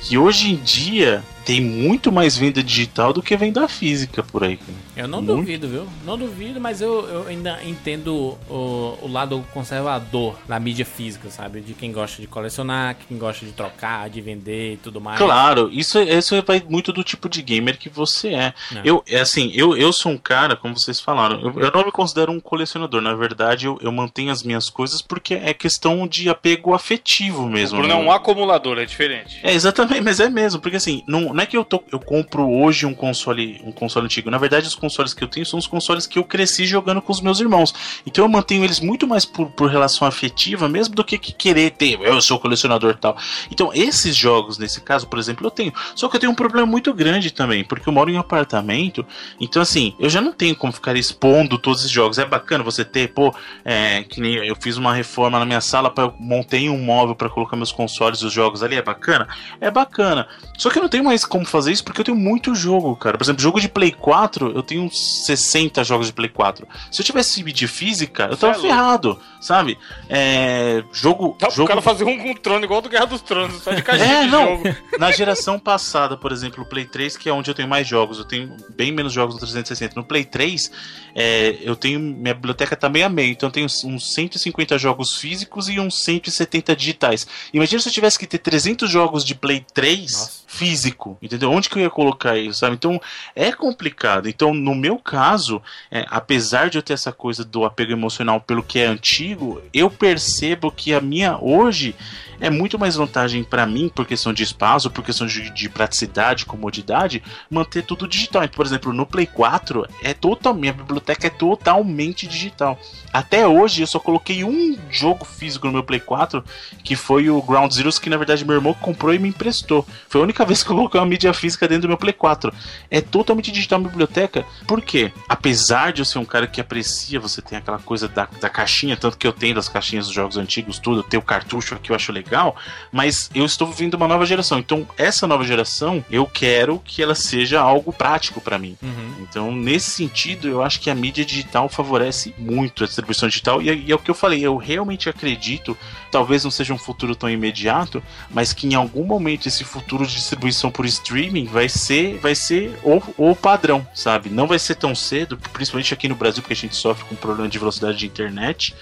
que hoje em dia tem muito mais venda digital do que venda física por aí. cara. Eu não Muito. duvido, viu? Não duvido, mas eu, eu ainda entendo o, o lado conservador da mídia física, sabe? De quem gosta de colecionar, quem gosta de trocar, de vender e tudo mais. Claro, isso, isso vai muito do tipo de gamer que você é. É. Eu, é assim, eu, eu sou um cara, como vocês falaram, eu, eu não me considero um colecionador. Na verdade, eu, eu mantenho as minhas coisas porque é questão de apego afetivo O mesmo. Bruno é um acumulador, é diferente. É, exatamente, mas é mesmo, porque assim, não, não é que eu, tô, eu compro hoje um console, um console antigo. Na verdade, os consoles que eu tenho são os consoles que eu cresci jogando com os meus irmãos. Então eu mantenho eles muito mais por, por relação afetiva, mesmo do que, que querer ter. Eu sou colecionador tal. Então, esses jogos, nesse caso, por exemplo, eu tenho. Só que eu tenho um problema muito grande também, porque eu moro em um apartamento. Então, assim, eu já não tenho como ficar expondo todos esses jogos. É bacana você ter, pô, é, que nem eu fiz uma reforma na minha sala, eu montei um móvel para colocar meus consoles e os jogos ali. É bacana? É bacana. Só que eu não tenho mais como fazer isso porque eu tenho muito jogo, cara. Por exemplo, jogo de Play 4, eu tenho uns 60 jogos de Play 4. Se eu tivesse mídia física, eu tava é ferrado, sabe? É, jogo. Dá jogo... O cara fazer um com trono igual do Guerra dos Tronos, só de caixinha É, de não. jogo. Na geração passada, por exemplo, o Play 3, que é onde eu tenho mais jogos, eu tenho bem menos jogos no 360. No Play 3, é, eu tenho. Minha biblioteca tá meio a meio, então eu tenho uns 150 jogos físicos e uns 170 digitais. Imagina se eu tivesse que ter 300 jogos de Play 3 Nossa. Físico, entendeu? Onde que eu ia colocar isso, sabe? Então é complicado. Então, no meu caso, é, apesar de eu ter essa coisa do apego emocional pelo que é antigo, eu percebo que a minha hoje é muito mais vantagem para mim, por questão de espaço, por questão de, de praticidade, comodidade, manter tudo digital. Então, por exemplo, no Play 4 é total, minha biblioteca é totalmente digital. Até hoje eu só coloquei um jogo físico no meu Play 4, que foi o Ground Zeroes, que na verdade meu irmão comprou e me emprestou. Foi a única vez que eu coloquei uma mídia física dentro do meu Play 4. É totalmente digital a biblioteca. Por quê? Apesar de eu ser um cara que aprecia, você tem aquela coisa da, da caixinha, tanto que eu tenho das caixinhas dos jogos antigos, tudo, eu tenho o cartucho aqui, eu acho legal, mas eu estou vivendo uma nova geração. Então, essa nova geração, eu quero que ela seja algo prático para mim. Uhum. Então, nesse sentido, eu acho que a mídia digital favorece muito a distribuição digital. E, é- e é o que eu falei, eu realmente acredito, talvez não seja um futuro tão imediato, mas que em algum momento esse futuro de distribuição por streaming vai ser, vai ser o, o padrão, sabe? Não vai ser tão cedo, principalmente aqui no Brasil, porque a gente sofre com problema de velocidade de internet.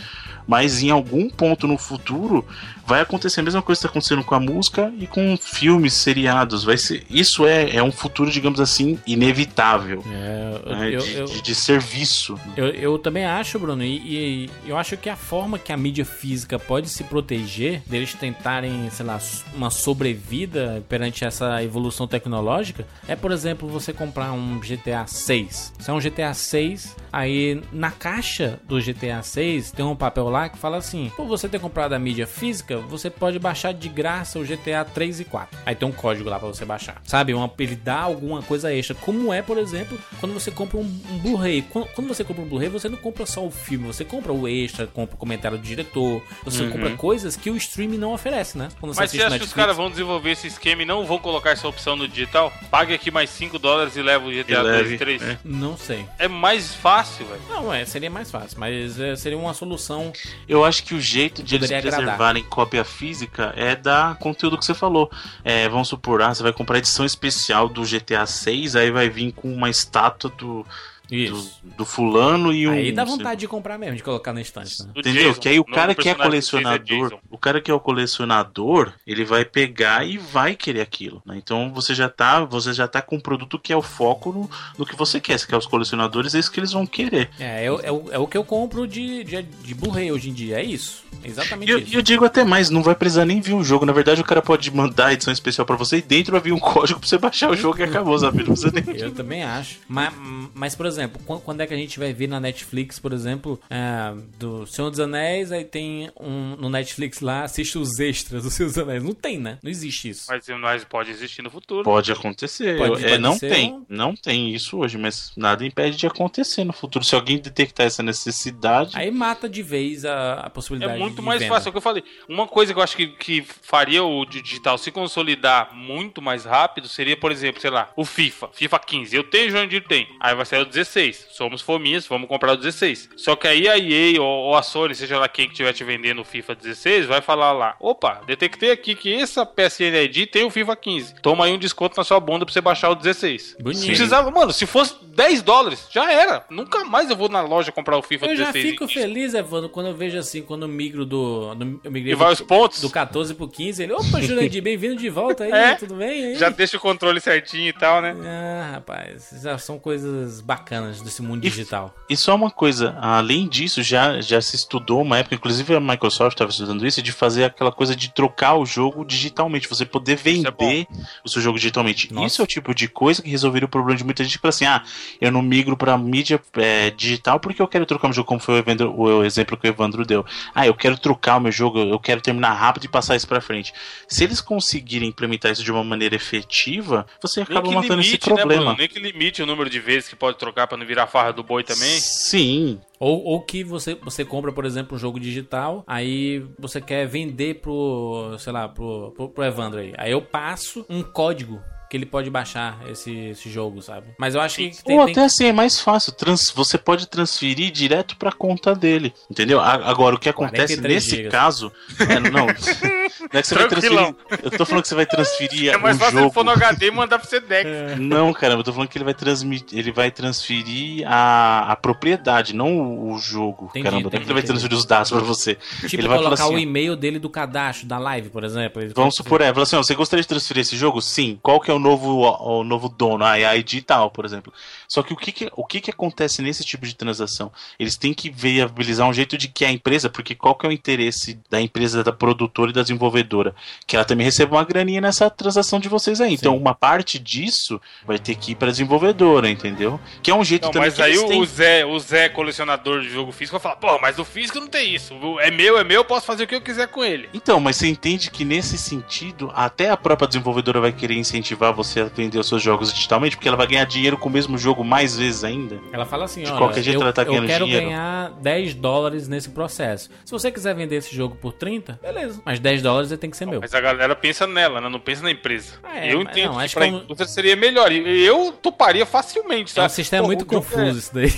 Mas em algum ponto no futuro vai acontecer a mesma coisa que está acontecendo com a música e com filmes, seriados. Vai ser, isso é, é um futuro, digamos assim, inevitável. É, eu- né, eu- de, eu- de- de serviço. Eu, também acho, Bruno, e, e eu acho que a forma que a mídia física pode se proteger deles tentarem, sei lá, uma sobrevida perante essa evolução tecnológica é, por exemplo, você comprar um GTA 6. Se é um GTA 6, aí na caixa do GTA 6 tem um papel lá que fala assim: por você ter comprado a mídia física, você pode baixar de graça o GTA 3 e 4. Aí tem um código lá pra você baixar. Sabe? Uma, ele dá alguma coisa extra. Como é, por exemplo, quando você compra um, um Blu-ray. Quando, quando você compra um Blu-ray, você não compra só o filme, você compra o extra, compra o comentário do diretor, você Uhum. compra coisas que o streaming não oferece, né? Quando Mas você acha que os Netflix. caras vão desenvolver esse esquema e não vão colocar essa opção no digital? Pague aqui mais 5 dólares e leva o GTA E 2 leve, e 3. é. Não sei. É mais fácil, velho. Não, é, seria mais fácil, mas é, seria uma solução. Eu acho que o jeito de eles Poderia agradar. preservarem cópia física é dar conteúdo que você falou. É, vamos supor, ah, você vai comprar edição especial do GTA 6, aí vai vir com uma estátua do, Isso. do fulano e um. Aí dá vontade de comprar mesmo, de colocar na estante, né? Do Entendeu? Jason. que aí o cara que é do Jason colecionador, Jason. o cara que é o colecionador, ele vai pegar e vai querer aquilo, né? Então você já tá, você já tá com um produto que é o foco no, no que você quer. Se quer os colecionadores, é isso que eles vão querer. É, é, o- é, o- é o que eu compro de, de, de Blu-ray hoje em dia, é isso. É Exatamente eu, isso. e eu digo até mais, não vai precisar nem vir o jogo. Na verdade, o cara pode mandar a edição especial pra você e dentro vai vir um código pra você baixar o jogo e acabou, sabe? Não precisa nem. Eu também acho. Mas, mas, por exemplo, quan- quando é que a gente vai ver na Netflix, por exemplo, é, do Senhor dos Anéis, aí tem um no Netflix lá, assiste os extras do Senhor dos Anéis. Não tem, né? Não existe isso. Mas, mas pode existir no futuro. Pode acontecer. Pode- é, pode não ser tem. Não tem isso hoje, mas nada impede de acontecer no futuro. Se alguém detectar essa necessidade. Aí mata de vez a, a possibilidade É muito de mais venda. fácil, é o que eu falei. Uma coisa que eu acho que, que faria o digital se consolidar muito mais rápido seria, por exemplo, sei lá, o FIFA, FIFA 15. Eu tenho, o Joandir tem. Aí vai sair o 16. Somos fominhas, vamos comprar o 16. Só que aí a EA ou, ou a Sony, seja lá quem que estiver te vendendo o FIFA 16, vai falar lá: opa, detectei aqui que essa PSN ID tem o FIFA 15. Toma aí um desconto na sua bunda pra você baixar o 16. Bonito. Precisava, mano, se fosse 10 dólares, já era. Nunca mais eu vou na loja comprar o FIFA Eu já 16. fico e- feliz, Evandro, quando eu vejo assim, quando eu migro do. do eu migrei E vai do, os pontos. do 14 pro 15. Ele, opa, Jurandir, bem-vindo de volta aí, É, tudo bem? Aí? Já deixa o controle certinho e tal, né? Ah, rapaz, já são coisas bacanas. Bacanas desse mundo E- digital. E só uma coisa, além disso, já, já se estudou uma época, inclusive a Microsoft estava estudando isso, de fazer aquela coisa de trocar o jogo digitalmente, você poder é vender o seu jogo digitalmente. Nossa. Isso é o tipo de coisa que resolveria o problema de muita gente que fala assim: ah, eu não migro pra mídia é, digital porque eu quero trocar meu jogo, como foi o, Evandro- o exemplo que o Evandro deu. Ah, eu quero trocar o meu jogo, eu quero terminar rápido e passar isso pra frente. Se eles conseguirem implementar isso de uma maneira efetiva, você acaba matando esse limite, né, problema. Bruno? Nem que limite o número de vezes que pode trocar pra não virar farra do boi também. Sim, Ou, ou que você, você compra, por exemplo, um jogo digital, aí você quer vender pro, sei lá, pro, pro, pro Evandro aí. Aí eu passo um código que ele pode baixar esse, esse jogo, sabe? Mas eu acho que tem, Ou tem até assim, é mais fácil. Trans- você pode transferir direto pra conta dele. Entendeu? Agora, o que acontece 43 nesse gigas. caso. É, não. Não é que você vai transferir. Eu tô falando que você vai transferir É mais o fácil ele jogo. for no HD e mandar pro Sedex. Não, caramba, eu tô falando que ele vai transmitir. Ele vai transferir a, a propriedade, não o, o jogo. Entendi, caramba, não é que entendi, ele vai entendi. transferir os dados pra você. Tipo, ele vai colocar falar o assim. e-mail dele do cadastro, da live, por exemplo. Ele Vamos supor, é, fala assim, ó, você gostaria de transferir esse jogo? Sim. Qual que é o novo, o, novo dono? A ID tal, por exemplo. Só que o que que, o que que acontece nesse tipo de transação? Eles têm que viabilizar um jeito de que a empresa, porque qual que é o interesse da empresa, da produtora e da desenvolvedora? Que ela também receba uma graninha nessa transação de vocês aí. Então, Sim. uma parte disso vai ter que ir pra desenvolvedora, entendeu? Que é um jeito Não, também mas aí o têm. Zé, o Zé, colecionador de jogo físico, vai falar, pô, mas o físico não tem isso. É meu, é meu, eu posso fazer o que eu quiser com ele. Então, mas você entende que nesse sentido, até a própria desenvolvedora vai querer incentivar você a vender os seus jogos digitalmente, porque ela vai ganhar dinheiro com o mesmo jogo mais vezes ainda. Ela fala assim, De olha, qualquer jeito eu, ela tá eu ganhando quero dinheiro. ganhar 10 dólares nesse processo. Se você quiser vender esse jogo por 30, beleza. Mas 10 dólares tem que ser meu. Mas a galera pensa nela, né? Não pensa na empresa. Ah, é, eu entendo não, que acho pra que é um- indústria seria melhor. Eu toparia facilmente, É um sabe? sistema Pô, muito confuso é- isso daí.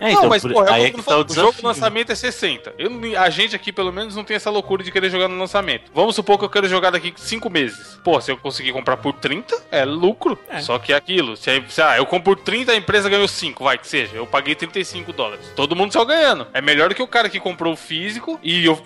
É, não, mas por- porra, aí eu é que tá o o jogo no lançamento é 60. Eu, não- a gente aqui, pelo menos, não tem essa loucura de querer jogar no lançamento. Vamos supor que eu quero jogar daqui 5 meses. Pô, se eu conseguir comprar por 30, é lucro. É. Só que é aquilo. Se, se, ah, eu compro por 30, a empresa ganhou 5, vai que seja. Eu paguei 35 dólares. Todo mundo saiu ganhando. É melhor do que o cara que comprou o físico e eu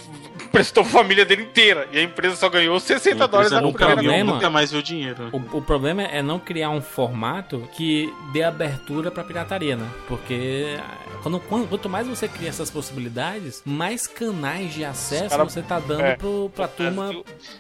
prestou a família dele inteira. E a empresa só ganhou 60 A dólares na nunca, primeira problema- nunca mais viu dinheiro. O, o problema é não criar um formato que dê abertura pra pirataria, né? Porque quando, quando- quanto mais você cria essas possibilidades, mais canais de acesso cara- você tá dando é. pro, pra turma.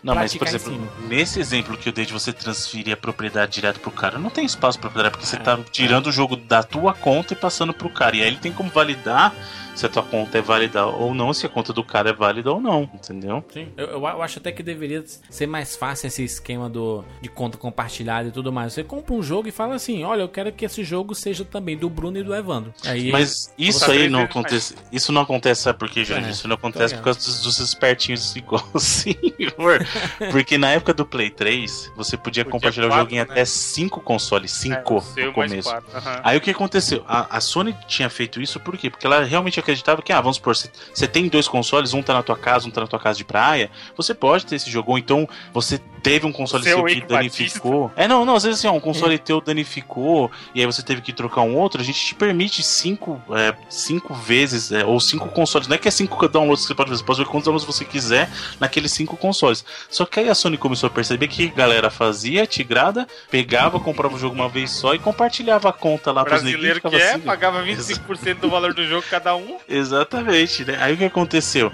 Não, mas por exemplo, nesse exemplo que eu dei de você transferir a propriedade direto pro cara, não tem espaço pra propriedade, porque você É, tá tirando o jogo da tua conta e passando pro cara. E aí ele tem como validar se a tua conta é válida ou não, se a conta do cara é válida ou não, entendeu? Sim. Eu, eu acho até que deveria ser mais fácil esse esquema do, de conta compartilhada e tudo mais. Você compra um jogo e fala assim: olha, eu quero que esse jogo seja também do Bruno e do Evandro. Aí, Mas isso aí não acontece. Isso não acontece, sabe por quê, Jorge? É, isso não acontece tô por causa dos, dos espertinhos igual o senhor. Porque na época do Play 3, você podia, Podia compartilhar o quatro, jogo em né? até cinco consoles, É, cinco o seu no mais começo. aham. Aí o que aconteceu? A, a Sony tinha feito isso por quê? Porque ela realmente acreditava que, ah, vamos supor, você- você tem dois consoles, um tá na tua casa, um tá na tua casa de praia, você pode ter esse jogo, ou então você teve um console Seu seu que danificou. É, não, não, às vezes assim, ó, um console teu danificou, e aí você teve que trocar um outro, a gente te permite cinco, é, cinco vezes, é, ou cinco consoles, não é que é cinco downloads que você pode fazer, você pode ver quantos downloads você quiser naqueles cinco consoles. Só que aí a Sony começou a perceber que a galera fazia, tigrada, pegava, comprava o jogo uma vez só e compartilhava a conta lá pros neguinhos. brasileiro que é, assim, pagava 25% do valor do jogo cada um. Exatamente, né? Aí o que aconteceu?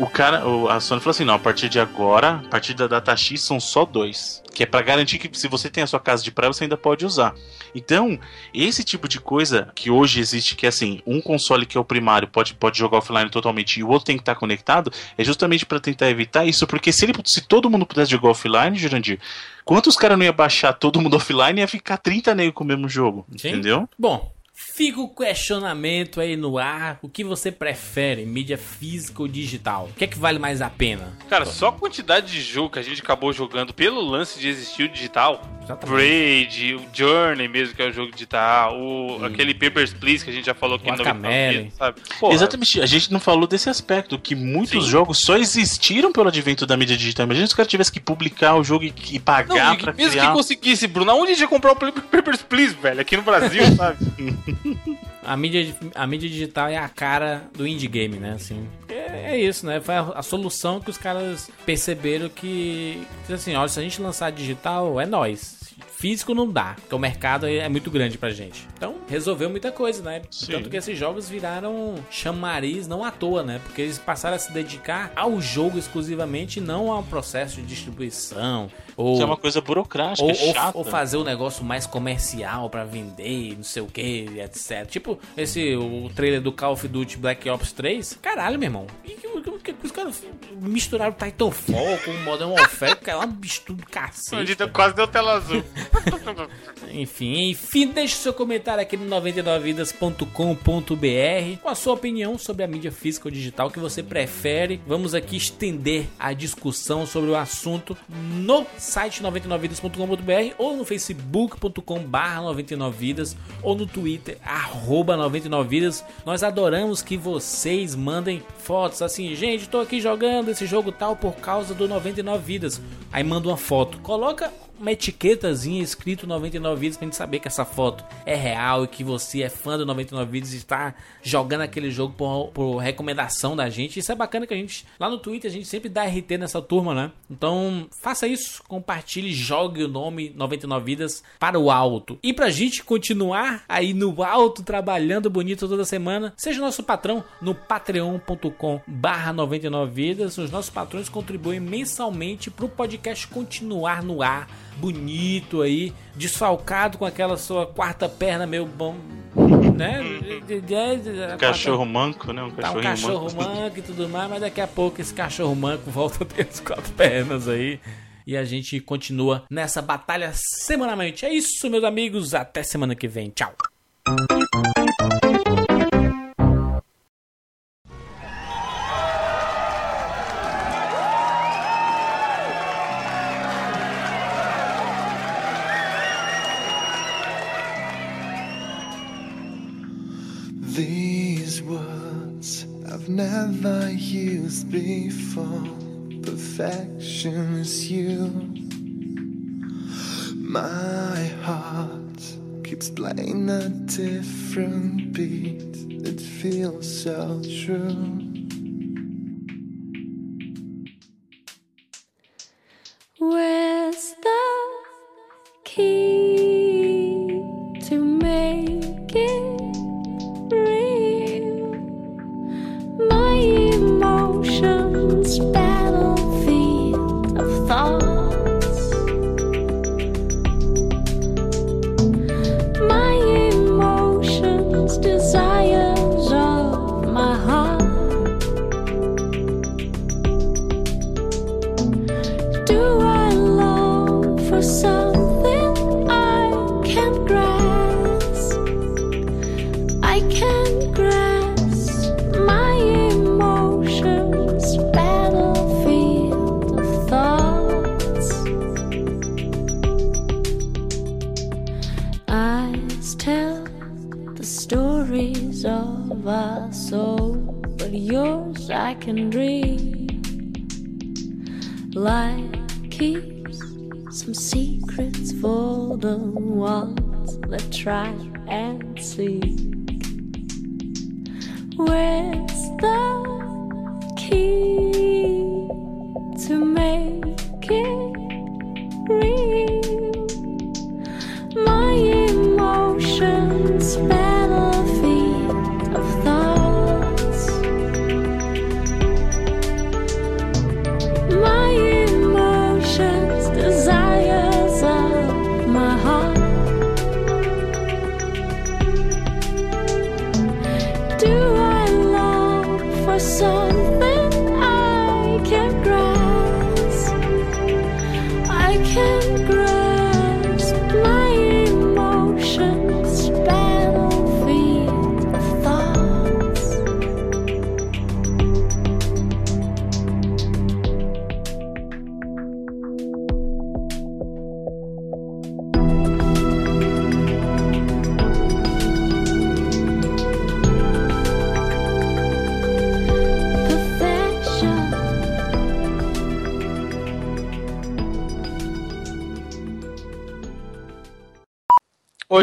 O cara, o- a Sony falou assim: não, a partir de agora, a partir da data X são só dois. Que é pra garantir que se você tem a sua casa de praia, você ainda pode usar. Então, esse tipo de coisa que hoje existe, que é assim, um console que é o primário pode, pode jogar offline totalmente e o outro tem que estar conectado, é justamente pra tentar evitar isso, porque se, ele, se todo mundo pudesse jogar offline, Jurandir, quantos caras não ia baixar todo mundo offline e ia ficar 30 nego com o mesmo jogo? Sim. Entendeu? Bom, fica o questionamento aí no ar. O que você prefere, mídia física ou digital? O que é que vale mais a pena? Cara, só a quantidade de jogo que a gente acabou jogando pelo lance de existir o digital. Braid, o Journey mesmo, que é o jogo digital, o, aquele Papers, Please que a gente já falou aqui O no 99 Guacamelee. Vidas, sabe? Porra, Exatamente, a gente não falou desse aspecto, que muitos Sim. jogos só existiram pelo advento da mídia digital. Imagina se o cara tivesse que publicar o jogo e, e Não, pagar e pra mesmo criar. que conseguisse, Bruno, aonde a gente ia comprar o Papers, Please, velho? Aqui no Brasil, sabe? A mídia, a mídia digital é a cara do indie game, né? Assim, é, é isso, né? Foi a, a solução que os caras perceberam que, assim, olha, se a gente lançar digital, é nós. Físico não dá, porque o mercado é muito grande pra gente. Então, resolveu muita coisa, né? Sim. Tanto que esses jogos viraram chamariz não à toa, né? Porque eles passaram a se dedicar ao jogo exclusivamente, e não ao processo de distribuição. Ou, Que é uma coisa burocrática, ou, é ou- chata. ou fazer o negócio mais comercial pra vender, não sei o que, etc. Tipo, esse o trailer do Call of Duty Black Ops 3. Caralho, meu irmão. E que, que, que os caras misturaram Titanfall com o Modern Warfare, que é uma mistura do cacete. quase deu tela azul. Enfim, enfim, deixe seu comentário aqui no 99vidas.com.br com a sua opinião sobre a mídia física ou digital que você prefere. Vamos aqui estender a discussão sobre o assunto no site 99vidas.com.br ou no facebook.com barra 99vidas ou no twitter arroba 99vidas. Nós adoramos que vocês mandem fotos assim, gente, tô aqui jogando esse jogo tal por causa do 99 vidas. Aí manda uma foto. Coloca uma etiquetazinha escrito 99 vidas pra gente saber que essa foto é real e que você é fã do 99 vidas e está jogando aquele jogo por, por recomendação da gente. Isso é bacana que a gente lá no Twitter a gente sempre dá RT nessa turma, né? Então faça isso, compartilhe, jogue o nome 99 vidas para o alto. E pra gente continuar aí no alto trabalhando bonito toda semana, seja nosso patrão no patreon.com barra 99 vidas. Os nossos patrões contribuem mensalmente pro podcast continuar no ar bonito aí, desfalcado com aquela sua quarta perna meio bom, né? Cachorro manco, né? Um Tá um cachorro manco. manco e tudo mais, mas daqui a pouco esse cachorro manco volta a ter as quatro pernas aí. E a gente continua nessa batalha semanalmente. É isso, meus amigos. Até semana que vem. Tchau. Before. Perfection is you. My heart keeps playing a different beat. It feels so true. Where's the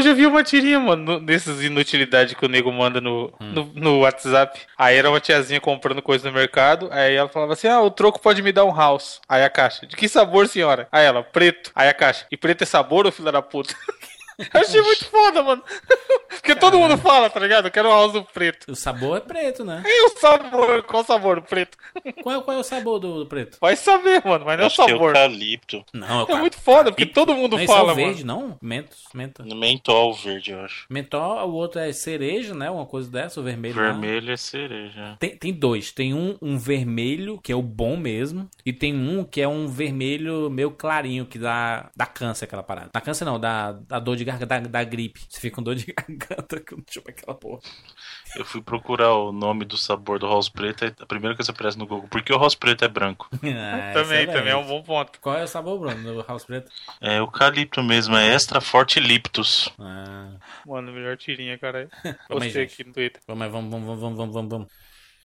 Eu vi uma tirinha, mano, no- desses inutilidades que o nego manda no, no, no WhatsApp. Aí era uma tiazinha comprando coisa no mercado. Aí ela falava assim: Ah, o troco pode me dar um house. Aí a caixa, de que sabor, senhora? Aí ela, preto. Aí a caixa, e preto é sabor ou filha da puta? Eu achei muito foda, mano. Porque todo mundo fala, tá ligado? Eu quero um do preto. O sabor é preto, né? E o sabor? Qual o sabor do preto? Qual é, qual é o sabor do, do preto? Vai saber, mano, mas não é o é sabor. eucalipto. Não, É muito foda, porque todo mundo não, esse é o fala, verde, mano. não? Mentos, menta. Mentol verde, eu acho. Mentol, o outro é cereja, né? Uma coisa dessa, o vermelho. não. Vermelho é cereja. Tem, tem dois. Tem um, um vermelho, que é o bom mesmo. E tem um que é um vermelho meio clarinho, que dá, dá câncer aquela parada. Dá câncer não, dá, dá dor de garganta, dá gripe. Você fica com dor de garganta quando chupa aquela porra. Eu fui procurar o nome do sabor do house preto, é a primeira coisa que aparece no Google. Por que o house preto é branco? Ah, Também, excelente. também é um bom ponto. Qual é o sabor, Bruno, do House Preto? É eucalipto mesmo, é extra forte liptus. Ah, Mano, melhor tirinha, cara. Calma aí, Gostei gente. aqui no Twitter. vamos, vamos, vamos, vamos, vamos, vamos, vamos.